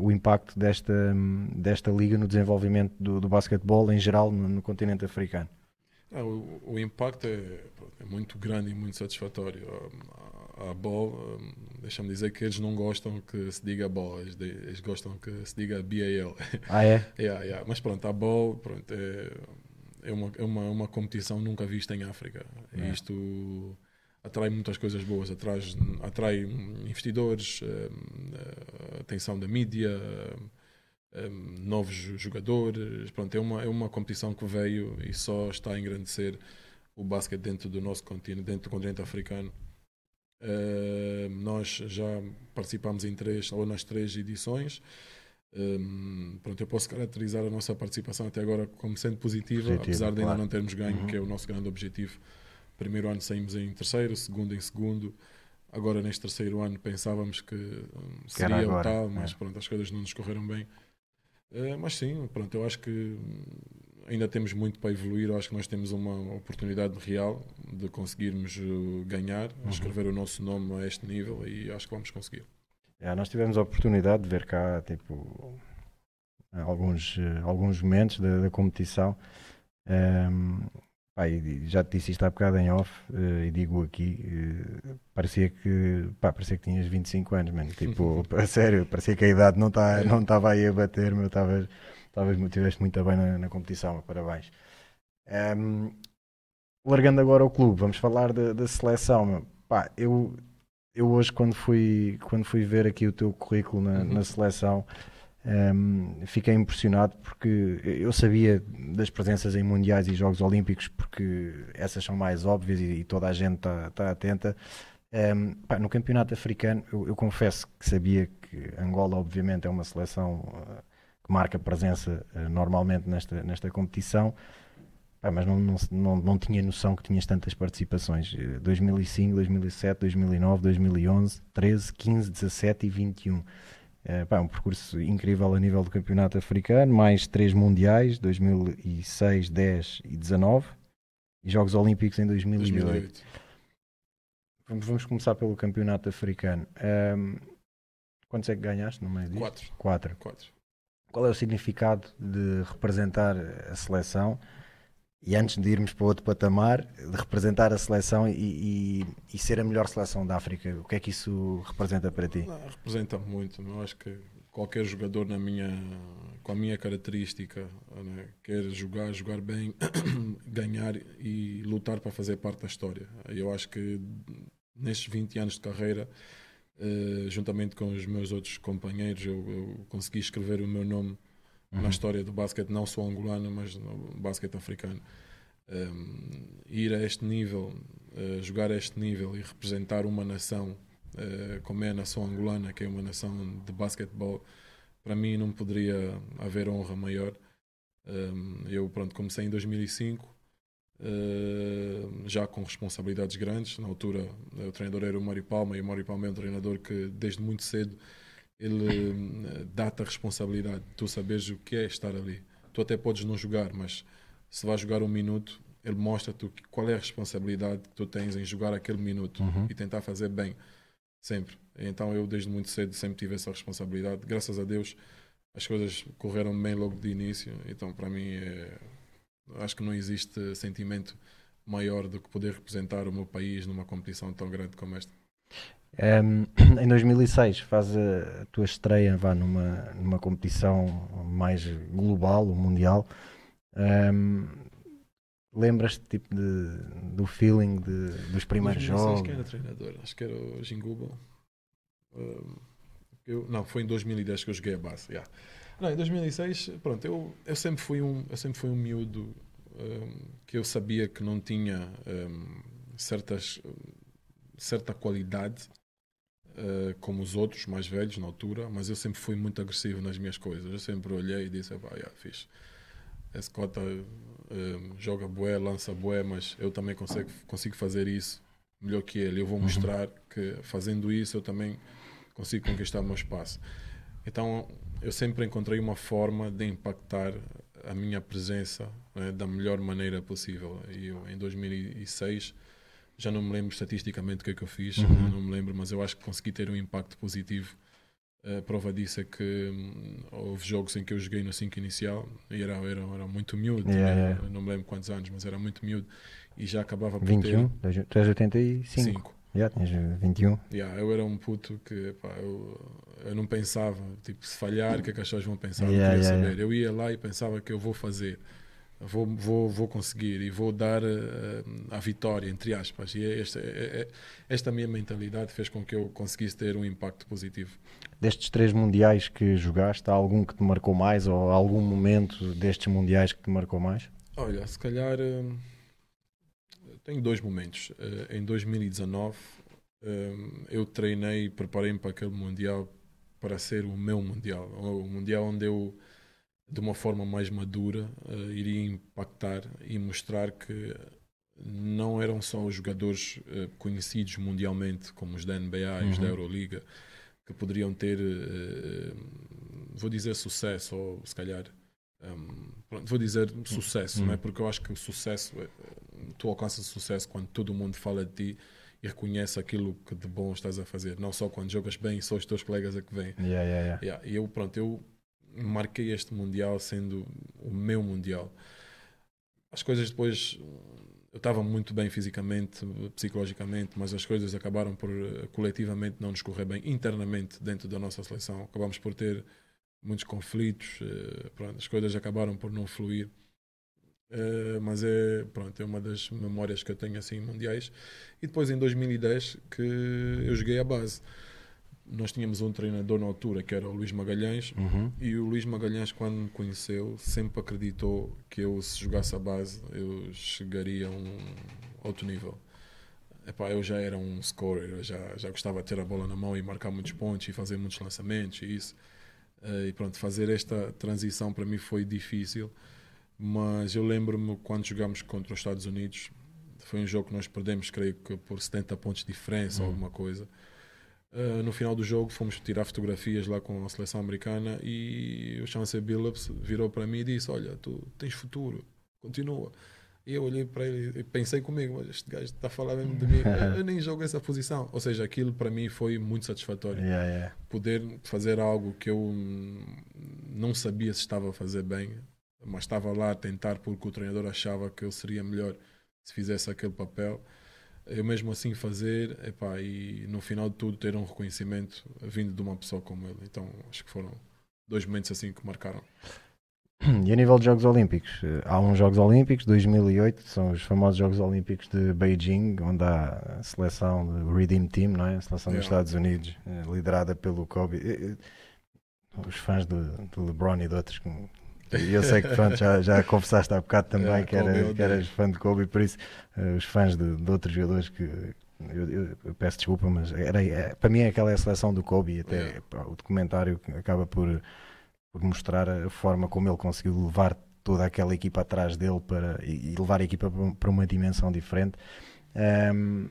o impacto desta, desta liga no desenvolvimento do, do basquetebol em geral no, no continente africano. Ah, o, o, impacto é, é, muito grande e muito satisfatório a BOL, hum, deixa-me dizer que eles não gostam que se diga BOL, eles, eles gostam que se diga BAL. Ah, é? yeah, yeah. Mas pronto, a BOL pronto, é, é, uma, é uma, uma competição nunca vista em África. É. Isto atrai muitas coisas boas, atrai, atrai investidores, um, atenção da mídia, um, novos jogadores. Pronto, é uma, é uma competição que veio e só está a engrandecer o basquete dentro do nosso continente, dentro do continente africano. Uh, nós já participamos em três ou nas três edições. Um, pronto, eu posso caracterizar a nossa participação até agora como sendo positiva, Positivo, apesar de ainda claro. não termos ganho, uhum. que é o nosso grande objetivo. Primeiro ano saímos em terceiro, segundo em segundo. Agora, neste terceiro ano, pensávamos que um, seria o tal, mas é. pronto, as coisas não nos correram bem. Uh, mas sim, pronto, eu acho que ainda temos muito para evoluir. Eu acho que nós temos uma oportunidade real de conseguirmos eh, ganhar, uhum. escrever o nosso nome a este nível e acho que vamos conseguir. É, nós tivemos a oportunidade de ver cá tipo, alguns, eh, alguns momentos da, da competição. Um, pá, já te disse isto há bocado em off uh, e digo aqui, uh, parecia que pá, parecia que tinhas 25 anos, mano. Tipo, a sério, parecia que a idade não tá, não estava aí a bater, estavas talvez me tiveste muito bem na, na competição, parabéns. Um, largando agora o clube, vamos falar da, da seleção. Pá, eu, eu hoje quando fui, quando fui ver aqui o teu currículo na, uhum. na seleção um, fiquei impressionado porque eu sabia das presenças em mundiais e Jogos Olímpicos porque essas são mais óbvias e, e toda a gente está tá atenta. Um, pá, no campeonato africano eu, eu, confesso que sabia que Angola obviamente é uma seleção uh, que marca presença uh, normalmente nesta, nesta competição, ah, mas não, não, não, não, tinha noção que tinhas tantas participações. 2005, 2007, 2009, 2011, 13, 15, 17 e 21. Uh, pá, um percurso incrível a nível do campeonato africano, mais três mundiais, 2006, 10 e 19, e Jogos Olímpicos em 2008. 2008. Vamos, vamos começar pelo campeonato africano. Um, quantos é que ganhaste no meio disso? Quatro. Quatro. Quatro qual é o significado de representar a seleção e antes de irmos para outro patamar, de representar a seleção e, e, e, ser a melhor seleção da África, o que é que isso representa para ti? Não, representa muito, eu acho que qualquer jogador na minha, com a minha característica né, quer jogar, jogar bem, ganhar e lutar para fazer parte da história. Eu acho que nestes 20 anos de carreira Uh, juntamente com os meus outros companheiros, eu, eu consegui escrever o meu nome uhum. na história do basquete, não só angolano, mas no basquete africano. Um, ir a este nível, uh, jogar a este nível e representar uma nação uh, como é a nação angolana, que é uma nação de basquetebol, para mim não poderia haver honra maior. Um, eu pronto, comecei em 2005 Uh, já com responsabilidades grandes. Na altura, o treinador era o Mário Palma e o Mário Palma é um treinador que, desde muito cedo, ele uh, dá-te a responsabilidade. Tu sabes o que é estar ali. Tu até podes não jogar, mas se vais jogar um minuto, ele mostra-te qual é a responsabilidade que tu tens em jogar aquele minuto uhum. e tentar fazer bem, sempre. Então, eu, desde muito cedo, sempre tive essa responsabilidade. Graças a Deus, as coisas correram bem logo de início. Então, para mim, é, acho que não existe sentimento maior do que poder representar o meu país numa competição tão grande como esta. Um, em 2006 faz a, tua estreia vá, numa, numa competição mais global, mundial. Um, Lembras-te tipo, de, do feeling de, dos primeiros 2006, jogos? Quem era treinador? Acho que era o Jinguba. Um, eu, não, foi em 2010 que eu joguei a base. Yeah. Não, em 2006, pronto, eu, eu sempre fui um, eu sempre fui um miúdo que eu sabia que não tinha certas, certa qualidade uh, como os outros mais velhos na altura, mas eu sempre fui muito agressivo nas minhas coisas. Eu sempre olhei e disse: pá, yeah, fixe. Esse cota joga bué, lança bué, mas eu também consigo, consigo fazer isso melhor que ele. Eu vou uhum. mostrar que fazendo isso eu também consigo conquistar o meu espaço. Então eu sempre encontrei uma forma de impactar a minha presença né, da melhor maneira possível. E eu, em 2006 já não me lembro estatisticamente o que é que eu fiz, uhum. não me lembro, mas eu acho que consegui ter um impacto positivo a prova disso é que hum, houve jogos em que eu joguei no 5 inicial e era, era, era muito miúdo, yeah, né? yeah. não me lembro quantos anos, mas era muito miúdo e já acabava por 21, ter... tu és 85? 5. Yeah, tens 21. Yeah, eu era um puto que pá, eu, eu não pensava, tipo, se falhar, o que é que as pessoas vão pensar? Yeah, eu queria saber. Eu ia lá e pensava que eu vou fazer vou, vou, vou conseguir e vou dar uh, a vitória, entre aspas. E é esta, é, é, esta minha mentalidade fez com que eu conseguisse ter um impacto positivo. Destes três mundiais que jogaste, há algum que te marcou mais ou algum momento destes mundiais que te marcou mais? Olha, se calhar uh, tenho dois momentos. Uh, em 2019 eu treinei e preparei-me para aquele mundial para ser o meu mundial, o mundial onde eu de uma forma mais madura, uh, iria impactar e mostrar que não eram só os jogadores uh, conhecidos mundialmente, como os da NBA e os da uhum. Euroliga, que poderiam ter, uh, vou dizer, sucesso, ou se calhar, um, ehm, pronto, vou dizer sucesso, uhum. não é? porque eu acho que o sucesso, tu alcanças sucesso quando todo mundo fala de ti e reconhece aquilo que de bom estás a fazer, não só quando jogas bem e só os teus colegas é que vêm. Yeah, yeah. Yeah, e eu, pronto, eu marquei este Mundial sendo o meu Mundial. As coisas depois. Eu estava muito bem fisicamente, psicologicamente, mas as coisas acabaram por coletivamente não nos correr bem internamente dentro da nossa seleção. Acabamos por ter muitos conflitos, eh, pronto, as coisas acabaram por não fluir. Uh, mas é, pronto, é uma das memórias que eu tenho assim mundiais. E depois em 2010 que eu joguei a base nós tínhamos um treinador na altura que era o Luís Magalhães uhum. e o Luís Magalhães quando me conheceu sempre acreditou que eu se jogasse a base eu chegaria a um outro nível Epá, eu já era um scorer eu já, já gostava de ter a bola na mão e marcar muitos pontos e fazer muitos lançamentos e isso uh, e pronto, fazer esta transição para mim foi difícil mas eu lembro-me quando jogámos contra os Estados Unidos foi um jogo que nós perdemos creio que por 70 pontos de diferença uhum. alguma coisa Uh, no final do jogo fomos tirar fotografias lá com a seleção americana e o Chance Billups virou para mim e disse: Olha, tu tens futuro, continua. E eu olhei para ele e pensei comigo: Mas este gajo está a falar mesmo de mim, eu nem jogo essa posição. Ou seja, aquilo para mim foi muito satisfatório. Yeah, yeah. Poder fazer algo que eu não sabia se estava a fazer bem, mas estava lá a tentar porque o treinador achava que eu seria melhor se fizesse aquele papel eu mesmo assim fazer epá, e no final de tudo ter um reconhecimento vindo de uma pessoa como ele. Então acho que foram dois momentos assim que marcaram. E a nível de Jogos Olímpicos, eh, há uns Jogos Olímpicos, 2008, são os famosos Jogos Olímpicos de Beijing, onde há a seleção do Redeem Team, não é? a seleção dos Estados Unidos, eh, liderada pelo Kobe. Eh, os fãs do, do LeBron e de outros e eu sei que pronto, já, já confessaste há bocado também é, que, era, que eras fã de Kobe, por isso uh, os fãs de, de, outros jogadores que eu, eu, eu, peço desculpa, mas era, é, para mim é aquela é a seleção do Kobe, até é. pá, o documentário acaba por, por mostrar a forma como ele conseguiu levar toda aquela equipa atrás dele para, e, e levar a equipa para uma dimensão diferente. Um,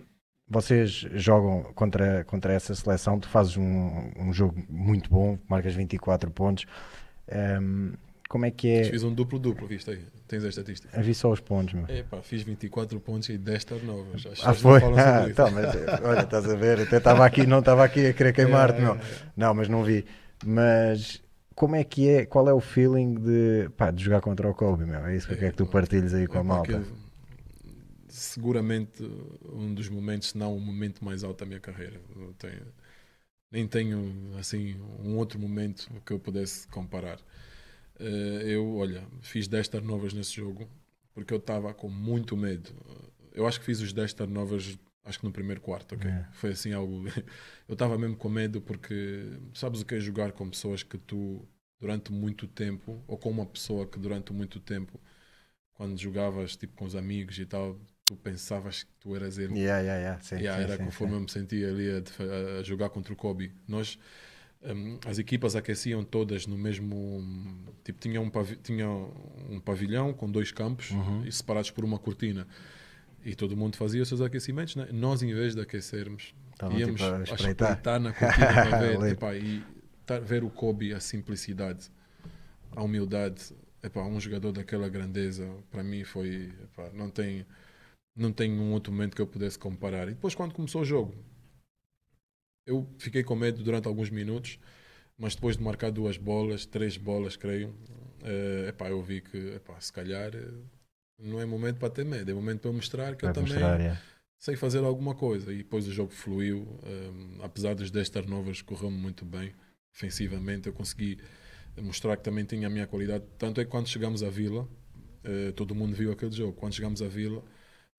vocês jogam contra, contra essa seleção, tu fazes um, um jogo muito bom, marcas 24 pontos. Um, como é que é? Fiz um duplo-duplo, viste aí? Tens a estatística? Eu vi só os pontos, meu. É pá, fiz 24 pontos e 10 turnovers. ah, foi? Ah, tá, mas, olha, estás a ver, até estava aqui, não estava aqui a querer queimar-te, é, não. É, é. Não, mas não vi. Mas como é que é, qual é o feeling de, pá, de jogar contra o Kobe, meu? É isso que quero que tu partilhes aí com a malta. seguramente um dos momentos, se não o momento mais alto da minha carreira. Eu tenho- nem tenho assim um outro momento que eu pudesse comparar. Eh, eu, olha, fiz 10 turnovers nesse jogo porque eu estava com muito medo. Eu acho que fiz os 10 turnovers, acho que no primeiro quarto, ok? É. Foi assim algo. Eu estava mesmo com medo porque sabes o que é jogar com pessoas que tu, durante muito tempo, ou com uma pessoa que durante muito tempo, quando jogavas tipo com os amigos e tal, tu pensavas que tu eras ele. Yeah, yeah, yeah. Sim, Yeah, sim, era sim, conforme sim. eu me sentia ali a, a jogar contra o Kobe. Nós, hum, as equipas aqueciam todas no mesmo. Tipo, tinha um, pavi- tinha um pavilhão com dois campos Uhum. e separados por uma cortina. E todo mundo fazia os seus aquecimentos. Né? Nós, em vez de aquecermos, Estavam, íamos tipo, a a espreitar. espreitar na cortina para ver. Epá, e tar- ver o Kobe, a simplicidade, a humildade. Epá, um jogador daquela grandeza, para mim, foi. epá, não tem não tenho um outro momento que eu pudesse comparar. E depois, quando começou o jogo, eu fiquei com medo durante alguns minutos, mas depois de marcar duas bolas, três bolas, creio, eh, epá, eu vi que, epá, se calhar, eh, não é momento para ter medo, é momento para eu mostrar que eu Vai também mostrar, yeah. sei fazer alguma coisa. E depois o jogo fluiu, eh, apesar dos 10 turnovers, correu-me muito bem. Ofensivamente, eu consegui mostrar que também tinha a minha qualidade. Tanto é que quando chegamos à Vila, eh, todo mundo viu aquele jogo. Quando chegamos à Vila,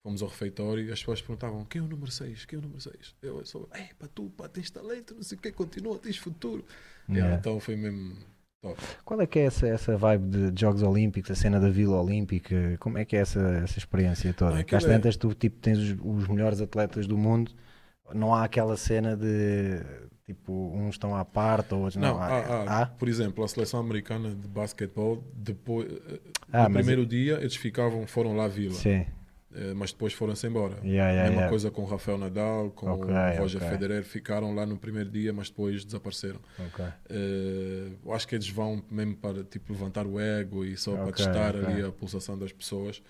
fomos ao refeitório e as pessoas perguntavam: quem é o número 6? Quem é o número 6? Eu só, ei, para tu, pá, tens talento, não sei o que, continua, tens futuro. Yeah. Então foi mesmo top. Qual é que é essa, essa vibe de Jogos Olímpicos, a cena da Vila Olímpica? Como é que é essa, essa experiência toda? Ah, às é- tantas tu tipo, tens os, os melhores atletas do mundo, não há aquela cena de tipo, uns estão à parte ou outros não. Não, há, há. Há? por exemplo, a seleção americana de basquetebol, depois, eh, Ah, no primeiro dia, eles ficavam, foram lá à Vila. Sim. Eh, mas depois foram-se embora. Yeah, yeah, Mesma yeah. coisa com o Rafael Nadal, com Ok, o Roger ok. Federer, ficaram lá no primeiro dia, mas depois desapareceram. Ok. Eh, eu acho que eles vão mesmo para tipo, levantar o ego e só para testar ali a pulsação das pessoas.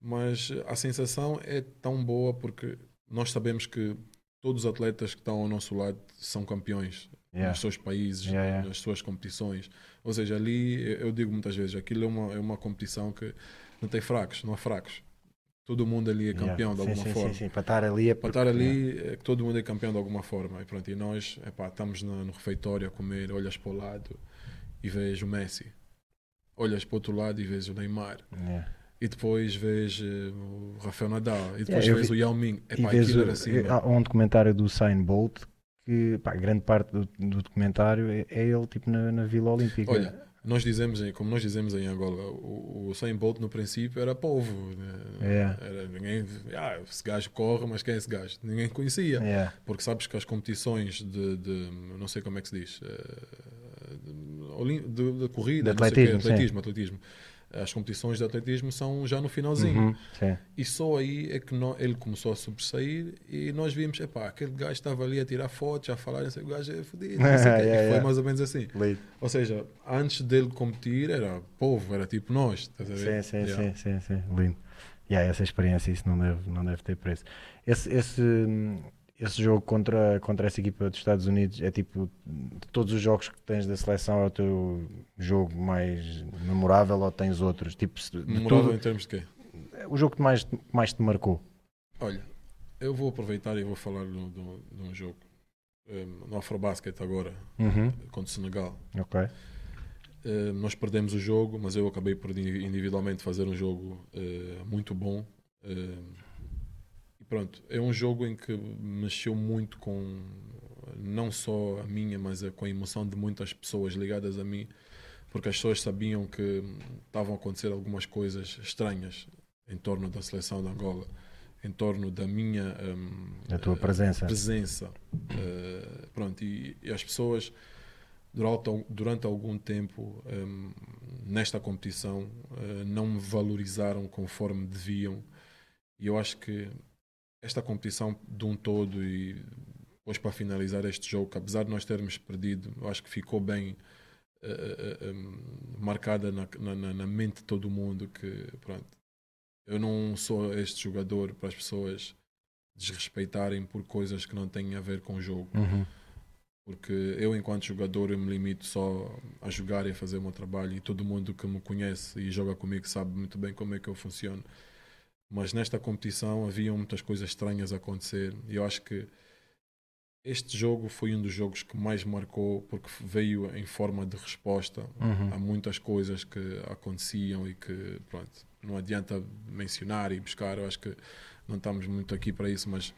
Mas a sensação é tão boa porque nós sabemos que todos os atletas que estão ao nosso lado são campeões nos seus países, nas suas competições. Ou seja, ali eu eu digo muitas vezes, aquilo é uma, é uma competição que não tem fracos, não há fracos. Todo mundo ali é Yeah. campeão de Sim, alguma sim, forma. Sim, sim, para estar ali é Para estar ali, é que todo mundo é campeão de alguma forma. E, pronto, e nós epá, estamos na- no refeitório a comer, olhas para o lado e vês o Messi. Olhas para o outro lado e vês o Neymar. Yeah. E depois vês eh, o Rafael Nadal. E depois Yeah, vês vi- o Yao Ming. E Epá, vês aquilo o- assim. há um documentário do Usain Bolt que pá, grande parte do, do documentário é, é ele tipo na, na Vila Olímpica. Olha, nós dizemos, em- como nós dizemos em Angola, o, o Bolt no princípio era povo. né? É. Era, ninguém, ah, esse gajo corre, mas quem é esse gajo? Ninguém conhecia. Yeah. Porque sabes que as competições de, de- não sei como é que se diz, eh, de, de- de corrida, De não sei o quê, atletismo, sim. atletismo, atletismo. As competições de atletismo são já no finalzinho. Uhum. E só aí é que ele começou a sobressair e nós vimos, epá, aquele gajo estava ali a tirar fotos, a falar, não sei, o gajo é fodido, E foi mais ou menos assim. Leite. Ou seja, antes dele competir era povo, era tipo nós, ver? Sim, sim, Yeah. sim, sim, sim, lindo. E yeah, essa experiência, isso não deve, não deve ter preço. Esse, esse, hum, esse jogo contra, contra essa equipa dos Estados Unidos é tipo, de todos os jogos que tens da seleção, é o teu jogo mais memorável ou tens outros? Tipo, Memorável tudo, em termos de quê? o jogo que mais, mais te marcou? Olha, eu vou aproveitar e vou falar de um- de um jogo um, no Afrobasket agora, Uhum, contra o Senegal. ok. Eh, nós perdemos o jogo, mas eu acabei por indi- individualmente fazer um jogo eh, muito bom. Eh, e pronto, é um jogo em que mexeu muito com não só a minha, mas com a emoção de muitas pessoas ligadas a mim, porque as pessoas sabiam que estavam a acontecer algumas coisas estranhas em torno da seleção de Angola, em torno da minha hum, A tua eh, presença. presença. Eh, pronto, e, e as pessoas durante, durante algum tempo em, nesta competição eh, não me valorizaram conforme deviam. E eu acho que esta competição de um todo e depois para finalizar este jogo, que apesar de nós termos perdido, acho que ficou bem eh, em, marcada na, na- na- na mente de todo mundo que pronto, eu não sou este jogador para as pessoas desrespeitarem por coisas que não têm a ver com o jogo. Uhum. Porque eu, enquanto jogador, eu me limito só a jogar e a fazer o meu trabalho. E todo mundo que me conhece e joga comigo sabe muito bem como é que eu funciono. Mas nesta competição havia muitas coisas estranhas a acontecer. E eu acho que este jogo foi um dos jogos que mais marcou porque veio em forma de resposta Uhum. a muitas coisas que aconteciam e que pronto, não adianta mencionar e buscar. Eu acho que não estamos muito aqui para isso, mas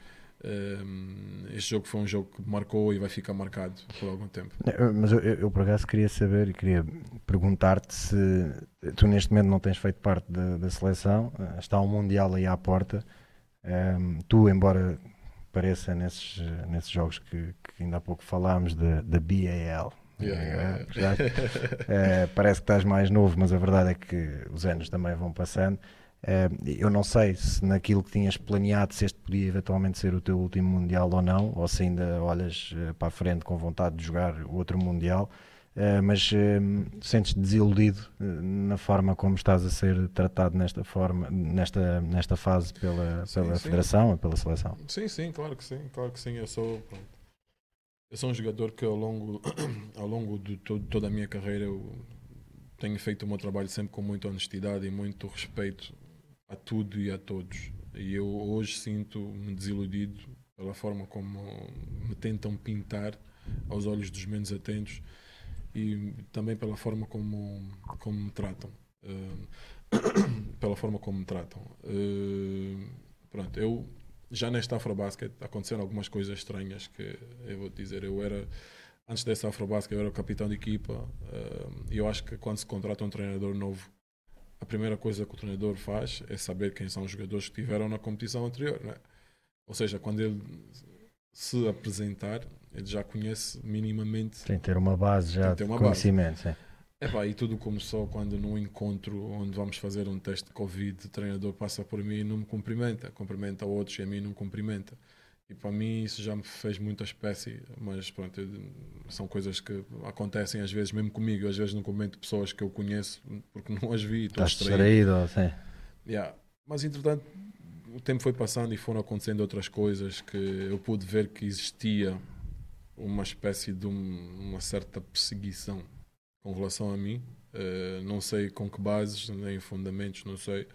este jogo foi um jogo que marcou e vai ficar marcado por algum tempo. Mas eu, eu, por acaso queria saber e queria perguntar-te se tu neste momento não tens feito parte da, da seleção, eh, está um Mundial aí à porta. Ehm, tu, embora pareça nesses, nesses jogos que, que ainda há pouco falámos da da BAL, Yeah, eh, yeah, já- eh, parece que estás mais novo, mas a verdade é que os anos também vão passando. Eh, eu não sei se naquilo que tinhas planeado, se este podia eventualmente ser o teu último Mundial ou não, ou se ainda olhas eh, para a frente com vontade de jogar outro Mundial, Eh, mas sentes-te desiludido na forma como estás a ser tratado nesta, forma, nesta, nesta fase pela, Sim, pela sim. Federação e pela Seleção? Sim, sim, claro que sim, claro que sim. Eu sou, pronto, eu sou um jogador que ao longo, ao longo de to- toda a minha carreira eu tenho feito o meu trabalho sempre com muita honestidade e muito respeito a tudo e a todos. E eu hoje sinto-me desiludido pela forma como me tentam pintar aos olhos dos menos atentos e também pela forma como, como me tratam. Eh, pela forma como me tratam. Eh, pronto, eu já nesta Afrobasket aconteceram algumas coisas estranhas que eu vou dizer. Eu era, antes dessa Afrobasket, eu era o capitão de equipa eh, e eu acho que quando se contrata um treinador novo, a primeira coisa que o treinador faz é saber quem são os jogadores que estiveram na competição anterior. Né? Ou seja, quando ele se apresentar, ele já conhece minimamente Tem que ter uma base já de conhecimento. sim. Epá, e tudo começou quando num encontro onde vamos fazer um teste de Covid, o treinador passa por mim e não me cumprimenta, cumprimenta outros e a mim não cumprimenta. E para mim isso já me fez muita espécie, mas pronto, são coisas que acontecem às vezes mesmo comigo. Às vezes não comento pessoas que eu conheço porque não as vi, estou Estás distraído. distraído, ou sim. Yeah. Mas entretanto, o tempo foi passando e foram acontecendo outras coisas que eu pude ver que existia uma espécie de um- uma certa perseguição com relação a mim. Eh, não sei com que bases, nem fundamentos, não sei.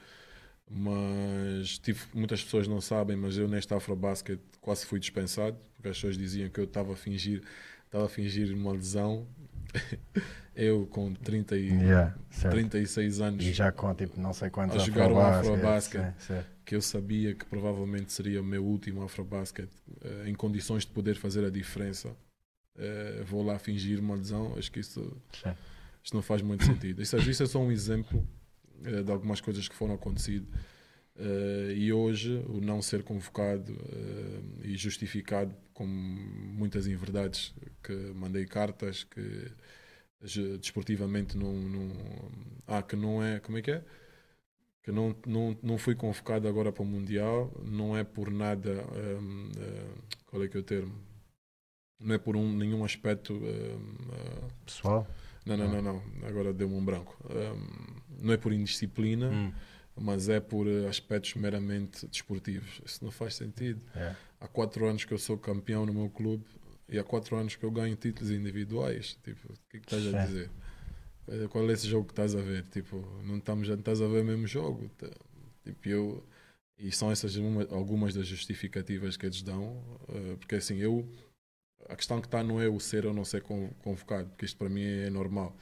Mas tive, muitas pessoas não sabem, mas eu neste Afrobasket quase fui dispensado, porque as pessoas diziam que eu estava a fingir, estava a fingir uma lesão. eu com 30 e, Yeah, certo. 36 anos E já com tipo não sei quantos A jogar um Afrobasket, Afrobasket. sim, sim. que eu sabia que provavelmente seria o meu último Afrobasket eh, em condições de poder fazer a diferença. Eh, vou lá fingir uma lesão, acho que isso, Sim. isso não faz muito sentido. Isso, isso é só um exemplo eh, de algumas coisas que foram acontecidas. Eh, e hoje o não ser convocado eh, e justificado com muitas inverdades que mandei cartas que desportivamente não, não ah que não é como é que é que não, não, não fui convocado agora para o Mundial, não é por nada, hum, eh, qual é que é o termo? Não é por um, nenhum aspecto. hum, eh, Pessoal? Não, não, não, não, agora deu-me um branco. Hum, não é por indisciplina, Hum. mas é por eh, aspectos meramente desportivos. Isso não faz sentido. É. Há quatro anos que eu sou campeão no meu clube e há quatro anos que eu ganho títulos individuais. Tipo, o que é que estás a dizer? Eh, Qual é esse jogo que estás a ver? Tipo, não estamos, não estás a ver o mesmo jogo. Tá- Tipo, eu, e são essas uma- algumas das justificativas que eles dão, eh, porque assim, eu a questão que está não é o ser ou não ser con- convocado, porque isto para mim é normal.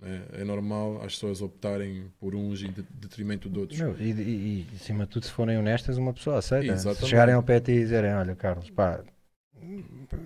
né? É normal as pessoas optarem por uns em de- detrimento de outros. Meu, e, e, e, acima de tudo, se forem honestas, uma pessoa aceita. Exatamente. Se chegarem ao pé e dizerem: Olha, Carlos, pá,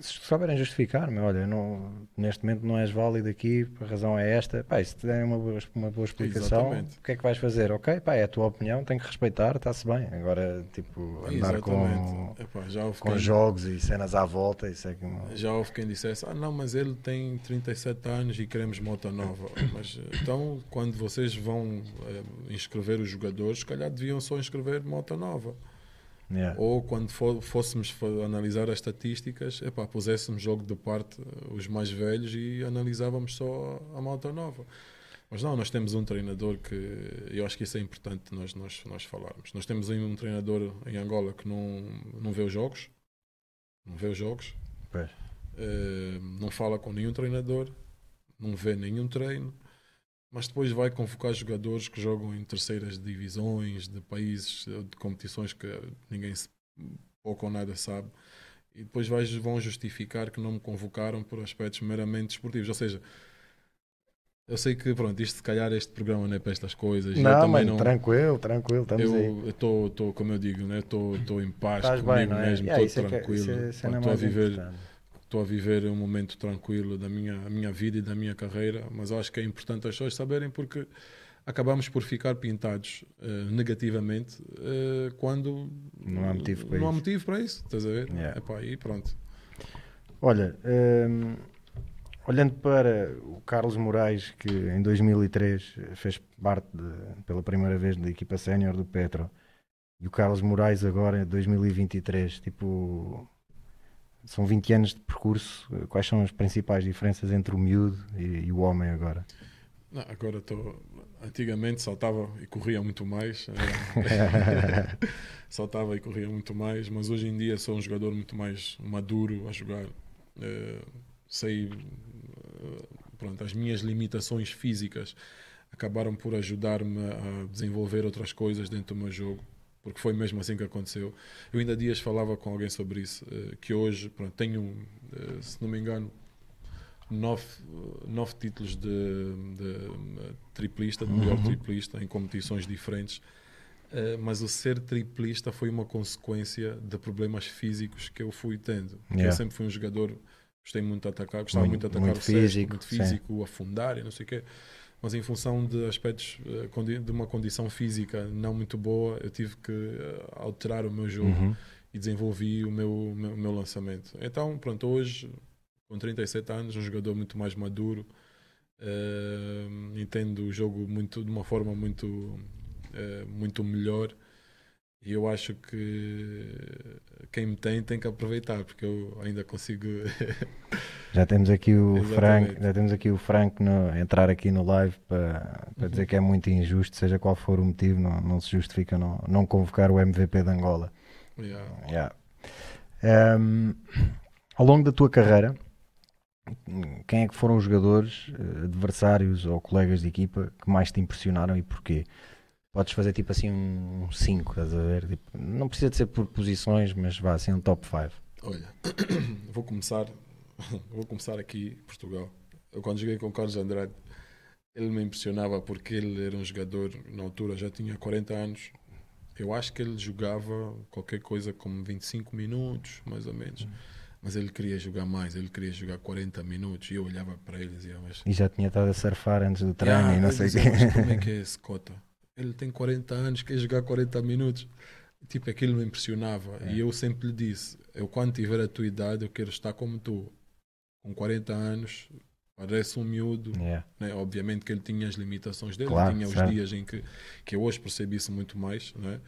se souberem justificar-me, olha, não, neste momento não és válido aqui, a razão é esta, pá, se te derem uma boa, uma boa explicação, Exatamente. o que é que vais fazer? Ok, pá, é a tua opinião, tenho que respeitar, está-se bem. Agora, tipo, andar com. Epá, com quem- jogos e cenas à volta, isso é que. Já houve quem dissesse, ah não, mas ele tem 37 anos e queremos moto nova. Mas então, quando vocês vão eh, inscrever os jogadores, se calhar deviam só inscrever moto nova. Yeah. Ou quando fôssemos analisar as estatísticas, epá, puséssemos jogo de parte eh, os mais velhos e analisávamos só a moto nova. Mas não, nós temos um treinador que eu acho que isso é importante nós, nós, nós falarmos. Nós temos um treinador em Angola que não, não vê os jogos, não vê os jogos. Uh, não fala com nenhum treinador, não vê nenhum treino, mas depois vai convocar jogadores que jogam em terceiras divisões de países, de competições que ninguém pouco ou nada sabe. E depois vão justificar que não me convocaram por aspectos meramente esportivos. Ou seja, eu sei que, pronto, isto se calhar este programa não é para estas coisas. Não, mano, não... tranquilo, tranquilo, estamos eu, aí. Eu estou, como eu digo, estou né? em paz Estás comigo bem, é? mesmo, estou yeah, tranquilo. É estou é, é a viver estou a viver um momento tranquilo da minha, minha vida e da minha carreira, mas acho que é importante as pessoas saberem porque acabamos por ficar pintados uh, negativamente uh, quando não há motivo para não isso. há motivo para isso, estás a ver? Yeah. Epá, e pronto. Olha, um, olhando para o Carlos Moraes, que em 2003 fez parte de, pela primeira vez da equipa sénior do Petro, e o Carlos Moraes agora em 2023, tipo, são 20 anos de percurso. Quais são as principais diferenças entre o miúdo e, e o homem agora? Não, agora estou. Antigamente saltava e corria muito mais. saltava e corria muito mais, mas hoje em dia sou um jogador muito mais maduro a jogar. Uh, sei. Pronto, as minhas limitações físicas acabaram por ajudar-me a desenvolver outras coisas dentro do meu jogo porque foi mesmo assim que aconteceu. Eu ainda há dias falava com alguém sobre isso, uh, que hoje pronto, tenho, uh, se não me engano, nove, nove títulos de, de uh, triplista, de melhor uhum. triplista, em competições diferentes. mas o ser triplista foi uma consequência de problemas físicos que eu fui tendo. Yeah. Eu sempre fui um jogador, gostei muito de atacar, gostava muito, muito de atacar muito o físico, muito físico, afundar e não sei o quê mas em função de aspectos eh, de uma condição física não muito boa, eu tive que eh, alterar o meu jogo uhum. e desenvolvi o meu, meu, meu, lançamento. Então, pronto, hoje, com 37 anos, um jogador muito mais maduro, uh, entendo o jogo muito, de uma forma muito, uh, muito melhor e eu acho que quem me tem tem que aproveitar, porque eu ainda consigo. já temos aqui o Frank, já temos aqui o Frank no, entrar aqui no live para, para uhum. dizer que é muito injusto, seja qual for o motivo, não, não se justifica não, não convocar o MVP de Angola. Yeah. Yeah. Um, ao longo da tua carreira, quem é que foram os jogadores, eh, adversários ou colegas de equipa que mais te impressionaram e porquê? Podes fazer tipo assim um 5, estás a ver? Tipo, não precisa de ser por posições, mas vá assim um top 5. Olha, vou começar, vou começar aqui Portugal. Eu quando joguei com o Carlos Andrade, ele me impressionava porque ele era um jogador, na altura já tinha 40 anos. Eu acho que ele jogava qualquer coisa como 25 minutos, mais ou menos. Hum. Mas ele queria jogar mais, ele queria jogar 40 minutos. E eu olhava para ele e dizia, mas. E já tinha estado a surfar antes do treino yeah, e não sei o quê. Mas como é que é esse cota? ele tem 40 anos, quer jogar 40 minutos. Tipo, aquilo me impressionava. É. E eu sempre lhe disse: eu, quando tiver a tua idade, eu quero estar como tu. Com 40 anos, parece um miúdo. Yeah. Né? Obviamente que ele tinha as limitações dele, claro, tinha certo. os dias em que, que eu hoje percebi isso muito mais. Né?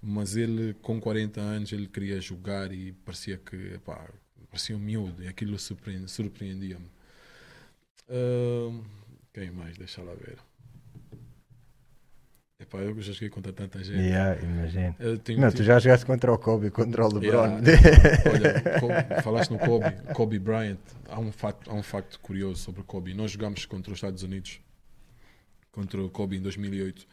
Mas ele, com 40 anos, ele queria jogar e parecia que epá, parecia um miúdo. E aquilo surpreendia-me. Uh, quem mais? Deixa lá ver. Epá, eu já cheguei contra tanta gente. Yeah, imagino. Não, tu já jogaste contra o Kobe, contra o LeBron. Yeah. Olha, Kobe, falaste no Kobe, Kobe Bryant. Há um, facto, há um facto curioso sobre o Kobe. Nós jogámos contra os Estados Unidos, contra o Kobe em 2008.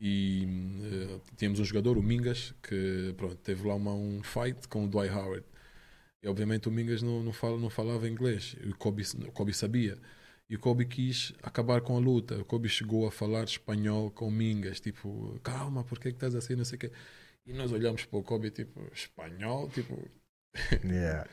E uh, tínhamos um jogador, o Mingas, que pronto, teve lá uma, um fight com o Dwight Howard. E obviamente o Mingas não, não, fala, não falava inglês. O Kobe, o Kobe sabia. E o Kobe quis acabar com a luta. O Kobe chegou a falar espanhol com Mingas, tipo, calma, por que, é que estás assim, não sei o quê. E nós olhamos para o Kobe, tipo, espanhol, tipo... Yeah.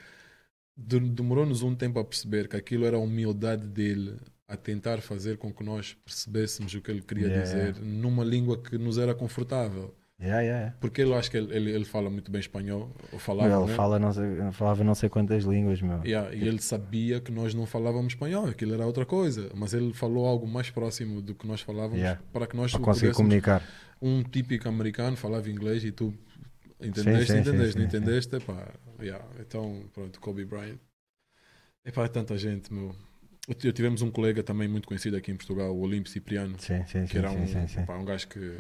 Demorou-nos um tempo a perceber que aquilo era a humildade dele a tentar fazer com que nós percebêssemos o que ele queria yeah. dizer numa língua que nos era confortável. Yeah, yeah. Porque eu acho que ele, ele, ele, fala muito bem espanhol. Ou falava, ele né? fala não sei, falava não sei quantas línguas, meu. Yeah, e ele sabia que nós não falávamos espanhol, aquilo era outra coisa. Mas ele falou algo mais próximo do que nós falávamos yeah. para que nós para conseguir comunicar. Um típico americano falava inglês e tu entendeste, sim, sim, entendeste, sim, não entendeste? Epá, yeah. Então, pronto, Kobe Bryant. Epá, é tanta gente, meu. Eu tivemos um colega também muito conhecido aqui em Portugal, o Olímpio Cipriano, sim, sim, que era um, um gajo que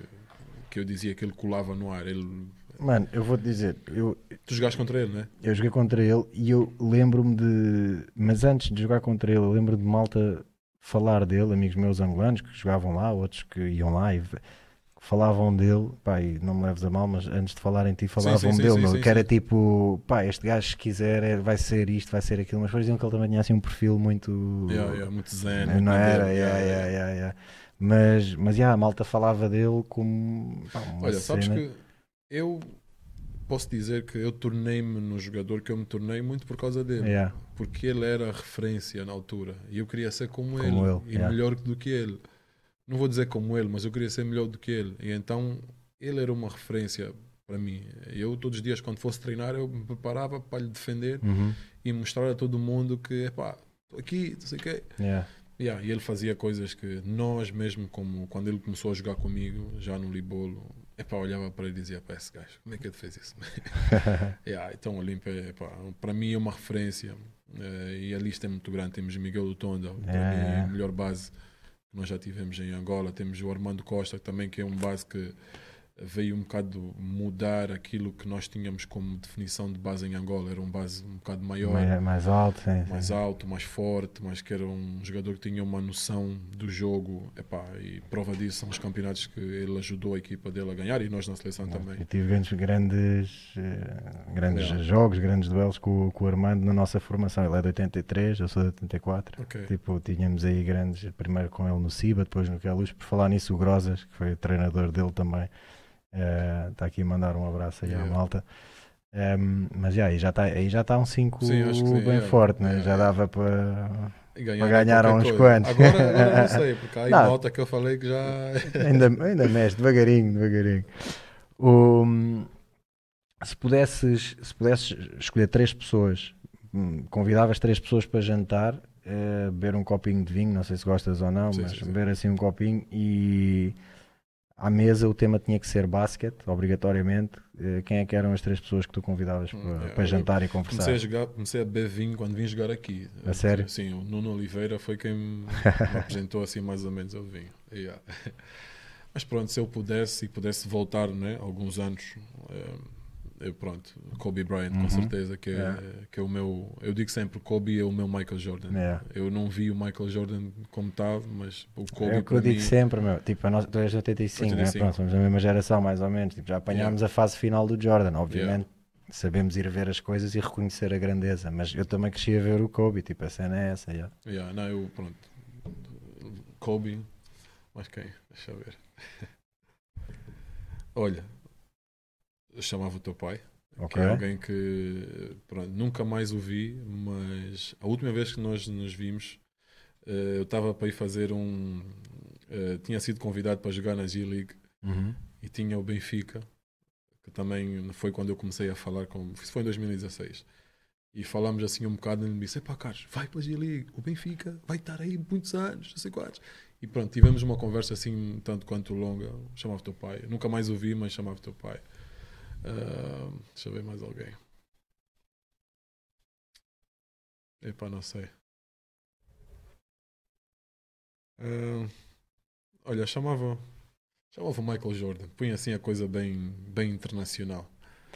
que eu dizia que ele colava no ar. Ele Mano, eu vou-te dizer, eu, Tu jogaste contra ele, né? eu joguei contra ele e eu lembro-me de. Mas antes de jogar contra ele, eu lembro de malta falar dele, amigos meus angolanos que jogavam lá, outros que iam lá e falavam dele, e não me leves a mal, mas antes de falarem em ti falavam sim, sim, dele, sim, meu, que era tipo, pá, este gajo se quiser é- vai ser isto, vai ser aquilo, mas depois diziam que ele também tinha assim um perfil muito. Yeah, yeah, muito zen. não muito era, yeah, yeah, yeah, yeah. Mas, mas yeah, a malta falava dele como. pá, Olha, sabes cena- que eu posso dizer que eu tornei-me no jogador que eu me tornei muito por causa dele. Yeah. Porque ele era a referência na altura. E eu queria ser como, Como ele. ele, E yeah. melhor do que ele. Não vou dizer como ele, mas eu queria ser melhor do que ele. E então ele era uma referência para mim. Eu todos os dias quando fosse treinar eu me preparava para lhe defender Uhum. e mostrar a todo mundo que, epá, estou aqui, não sei o quê. Yeah. Yeah, e ele fazia coisas que nós mesmo, como quando ele começou a jogar comigo, já no Libolo, epá, olhava para ele e dizia, pá, esse gajo, como é que ele fez isso? yeah, então o epá, para mim é uma referência eh, e a lista é muito grande. Temos Miguel para Yeah, mim é a melhor base que nós já tivemos em Angola. Temos o Armando Costa também, que é um base que veio um bocado mudar aquilo que nós tínhamos como definição de base em Angola. Era um base um bocado maior Mais, mais alto, sim, sim. mais alto, mais forte, mas que era um jogador que tinha uma noção do jogo. Epá, e prova disso são os campeonatos que ele ajudou a equipa dele a ganhar e nós na seleção também. Eu tive grandes, grandes, eh, grandes Yeah. jogos, grandes duelos com, com o Armando na nossa formação. Ele é de 83, eu sou de 84. Ok. Tipo, tínhamos aí grandes, primeiro com ele no Ciba, depois no Queluz. Por falar nisso, o Grosas, que foi o treinador dele também, está aqui a mandar um abraço aí à Yeah. malta. Ehm, mas já, aí já está aí já tá um 5 Sim, acho que sim, bem yeah. forte, né? Yeah, já yeah. dava para. Para ganhar qualquer uns coisa. quantos. Agora, agora não sei, porque há aí Não. malta que eu falei que já. ainda, ainda mexe, devagarinho, devagarinho. O- se, pudesses, se pudesses escolher três pessoas, hum, convidavas três pessoas para jantar, eh, beber um copinho de vinho, não sei se gostas ou não, Sim, mas sim, sim. beber assim um copinho e à mesa o tema tinha que ser basquete, obrigatoriamente. Eh, quem é que eram as três pessoas que tu convidavas Hum, para, é, para jantar e Comecei conversar? a, jogar, comecei a beber vinho quando vim jogar aqui. A sério? Sim, o Nuno Oliveira foi quem me apresentou assim mais ou menos ao vinho. Yeah. Mas pronto, se eu pudesse e pudesse voltar né, alguns anos, eh, eu pronto, Kobe Bryant Uhum. com certeza que é, Yeah. que é o meu, eu digo sempre, Kobe é o meu Michael Jordan. Yeah. Eu não vi o Michael Jordan como estava, mas o Kobe É o que eu digo mim, sempre, meu. Tipo, a nossa, tu és de 85, 85. 85. Né? Pronto, somos da mesma geração, mais ou menos. Tipo, já apanhámos a fase final do Jordan, obviamente. Sabemos ir ver as coisas e reconhecer a grandeza, mas eu também cresci a ver o Kobe, tipo, a cena é essa. yeah. Yeah, não, eu, pronto. Kobe, mas quem? Deixa eu ver. Olha, chamava o teu pai, Ok? que é alguém que pronto, nunca mais o vi, mas a última vez que nós nos vimos, eh, eu estava para ir fazer um. eh, tinha sido convidado para jogar na G-League Uhum. e tinha o Benfica, que também foi quando eu comecei a falar com. Isso foi em 2016. E falámos assim um bocado e ele me disse: Epá, Carlos, vai para a G-League, o Benfica vai estar aí muitos anos, não sei quantos. E pronto, tivemos uma conversa assim, tanto quanto longa. Chamava o teu pai. Eu nunca mais ouvi, mas chamava o teu pai. Deixa eu ver mais alguém. Epá, não sei. Ah, olha, chamava. Chamava Michael Jordan. Punha assim a coisa bem, bem internacional.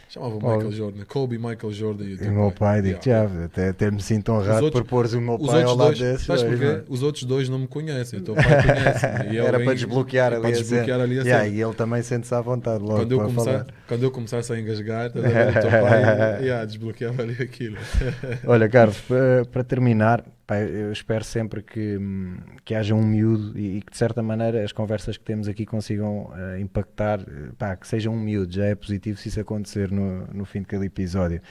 Chamava o. Michael Jordan. Kobe, Michael Jordan e o meu pai, digo Yeah. já, até, até me sinto honrado outros- por pôres o meu pai ao lado dois, desses. sabes porquê? mano. Os outros dois não me conhecem. O teu pai conhece. Era para desbloquear ali para a desbloquear a Yeah, e ele também sente-se à vontade logo quando, eu começar, quando eu começasse a engasgar, o teu pai yeah, desbloqueava ali aquilo. Olha, Carlos, para terminar, pá, eu espero sempre que, hum, que haja um miúdo e, e que de certa maneira as conversas que temos aqui consigam eh, impactar, eh, pá, que seja um miúdo, já é positivo se isso acontecer no, no fim de cada episódio.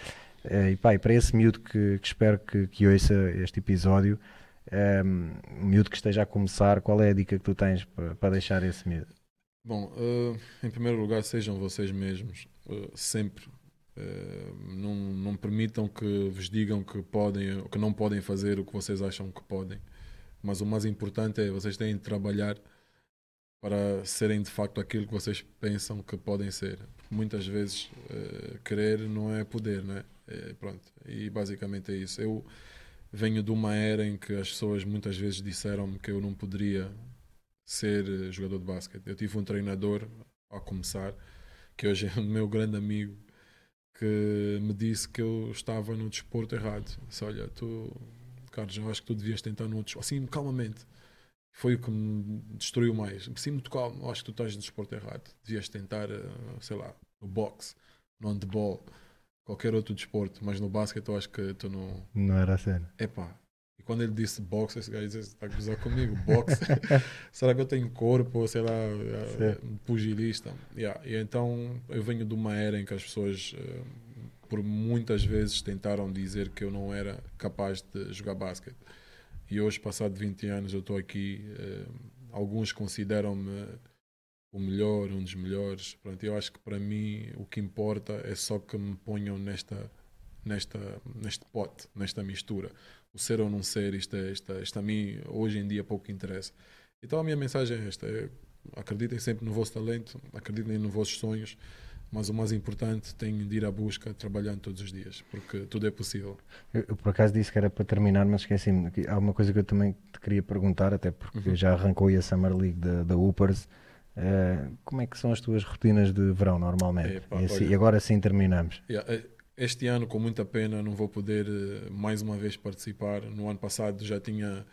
Eh, e pá, e para esse miúdo que, que espero que, que ouça este episódio, um miúdo que esteja a começar, qual é a dica que tu tens para, para deixar esse miúdo? Bom, eh, em primeiro lugar, sejam vocês mesmos, sempre. Eh, não, não permitam que vos digam que podem que não podem fazer o que vocês acham que podem. Mas o mais importante é vocês têm de trabalhar para serem de facto aquilo que vocês pensam que podem ser. Muitas vezes eh, querer não é poder, né? É, pronto. E basicamente é isso. Eu venho de uma era em que as pessoas muitas vezes disseram-me que eu não poderia ser eh, jogador de basquete. Eu tive um treinador ao começar que hoje é o meu grande amigo, que me disse que eu estava no desporto errado. Disse, olha, tu, Carlos, eu acho que tu devias tentar no outro assim, calmamente. Foi o que me destruiu mais. Sim, muito calmo, eu acho que tu estás no desporto errado. Devias tentar, eh, sei lá, no boxe, no handball, qualquer outro desporto, mas no basquete eu acho que tu não. Não era a cena. Epá, e quando ele disse boxe, esse gajo disse: a gozar comigo, boxe. Será que eu tenho corpo, ou sei lá, eh, pugilista? Yeah. E então eu venho de uma era em que as pessoas, uh, por muitas vezes, tentaram dizer que eu não era capaz de jogar basquete. E hoje, passado 20 anos, eu estou aqui. Uh, alguns consideram-me o melhor, um dos melhores. Pronto, eu acho que para mim o que importa é só que me ponham nesta, nesta, neste pote, nesta mistura. O ser ou não ser, isto, é, isto, é, isto a mim hoje em dia pouco interessa. Então a minha mensagem é esta: é, acreditem sempre no vosso talento, acreditem nos vossos sonhos mas o mais importante tem de ir à busca trabalhando todos os dias, porque tudo é possível. Eu, eu por acaso disse que era para terminar, mas esqueci-me. Há uma coisa que eu também te queria perguntar, até porque uhum. já arrancou aí a Summer League da, da Upers. Uh, como é que são as tuas rotinas de verão normalmente? Epa, e, assim, e, agora sim terminamos. Yeah, eh, este ano, com muita pena, não vou poder uh, mais uma vez participar. No ano passado já tinha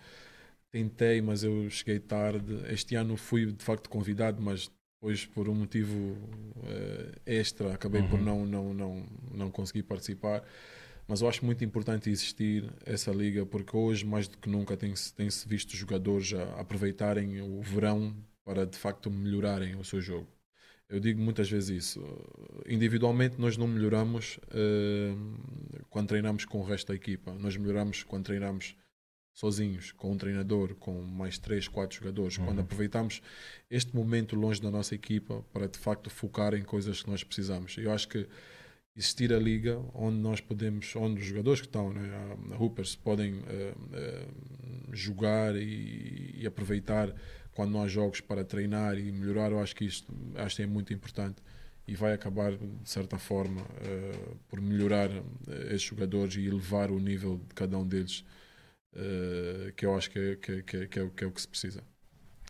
tentei, mas eu cheguei tarde. Este ano fui de facto convidado, mas Hoje, por um motivo uh, extra, acabei uhum. por não, não, não, não conseguir participar. Mas eu acho muito importante existir essa liga, porque hoje, mais do que nunca, tem-se tem -se visto jogadores a aproveitarem o verão para de facto melhorarem o seu jogo. Eu digo muitas vezes isso. Individualmente, nós não melhoramos uh, quando treinamos com o resto da equipa. Nós melhoramos quando treinamos sozinhos, com um treinador, com mais três, quatro jogadores, uhum. quando aproveitamos este momento longe da nossa equipa para de facto focar em coisas que nós precisamos. Eu acho que existir a liga onde nós podemos, onde os jogadores que estão né, a Hoopers podem uh, uh, jogar e, e, aproveitar quando não há jogos para treinar e melhorar, eu acho que isto acho que é muito importante e vai acabar de certa forma uh, por melhorar esses jogadores e elevar o nível de cada um deles uh, que eu acho que, que, que, que, é, que é o que se precisa.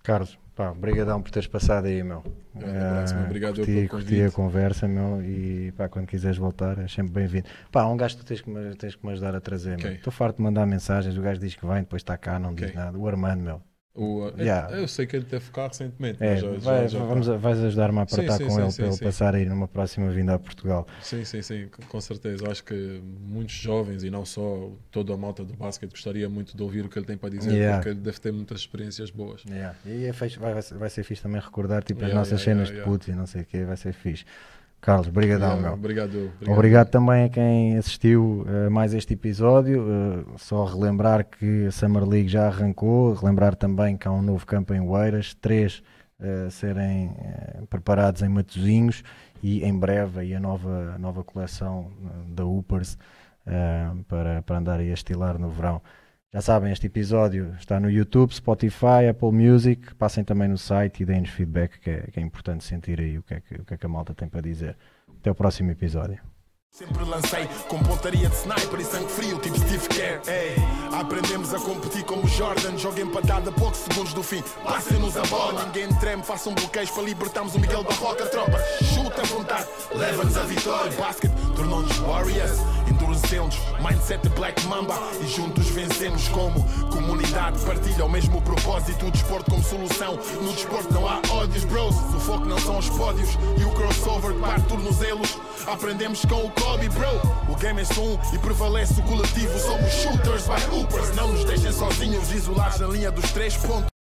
Carlos, pá, obrigadão por teres passado aí, meu. Abraço, uh, obrigado curti, pelo curti a conversa, meu, e pá, quando quiseres voltar, é sempre bem-vindo. Pá, um gajo que tu tens que me, tens que me ajudar a trazer, okay. Estou farto de mandar mensagens, o gajo diz que vem, depois está cá, não okay. diz nada. O Armando, meu, o, yeah. eu, eu sei que ele teve ficar recentemente. É, já, vai, já, já vamos, tá. vais ajudar-me a apertar sim, sim, com sim, ele para ele passar aí numa próxima vinda a Portugal. Sim, sim, sim, com certeza. Acho que muitos jovens e não só toda a malta do basquete gostaria muito de ouvir o que ele tem para dizer, yeah. porque ele deve ter muitas experiências boas. Yeah. E é fixe, vai, vai ser fixe também recordar tipo, as nossas cenas de putos e não sei o que, vai ser fixe. Carlos, brigadão, meu. Obrigado, obrigado. Obrigado também a quem assistiu uh, mais este episódio. Uh, só relembrar que a Summer League já arrancou, relembrar também que há um novo campo em Oeiras, três uh, serem preparados em Matozinhos e em breve aí a nova, a nova coleção da Upers para, para andar a estilar no verão. Já sabem, este episódio está no YouTube, Spotify, Apple Music. Passem também no site e deem-nos feedback, que é, que é importante sentir aí o que, é que, o que é que a malta tem para dizer. Até o próximo episódio. Sempre lancei com pontaria de sniper e sangue frio, tipo Steve Kerr. Ei, aprendemos a competir como Jordan. Joga empatada a poucos segundos do fim. Passem-nos a bola, ninguém treme. Façam bloqueios para libertarmos o Miguel Barroca. Tropa, chuta à vontade, leva-nos a vitória. Basket tornou-nos Warriors, endurecemos. Mindset de Black Mamba e juntos vencemos como comunidade. Partilha o mesmo propósito. O desporto como solução. No desporto não há ódios, bros. O foco não são os pódios e o crossover que parte tornozelos. Aprendemos com o Bro. O game é um e prevalece o coletivo. Somos shooters by hoopers. Não nos deixem sozinhos, isolados na linha dos três pontos.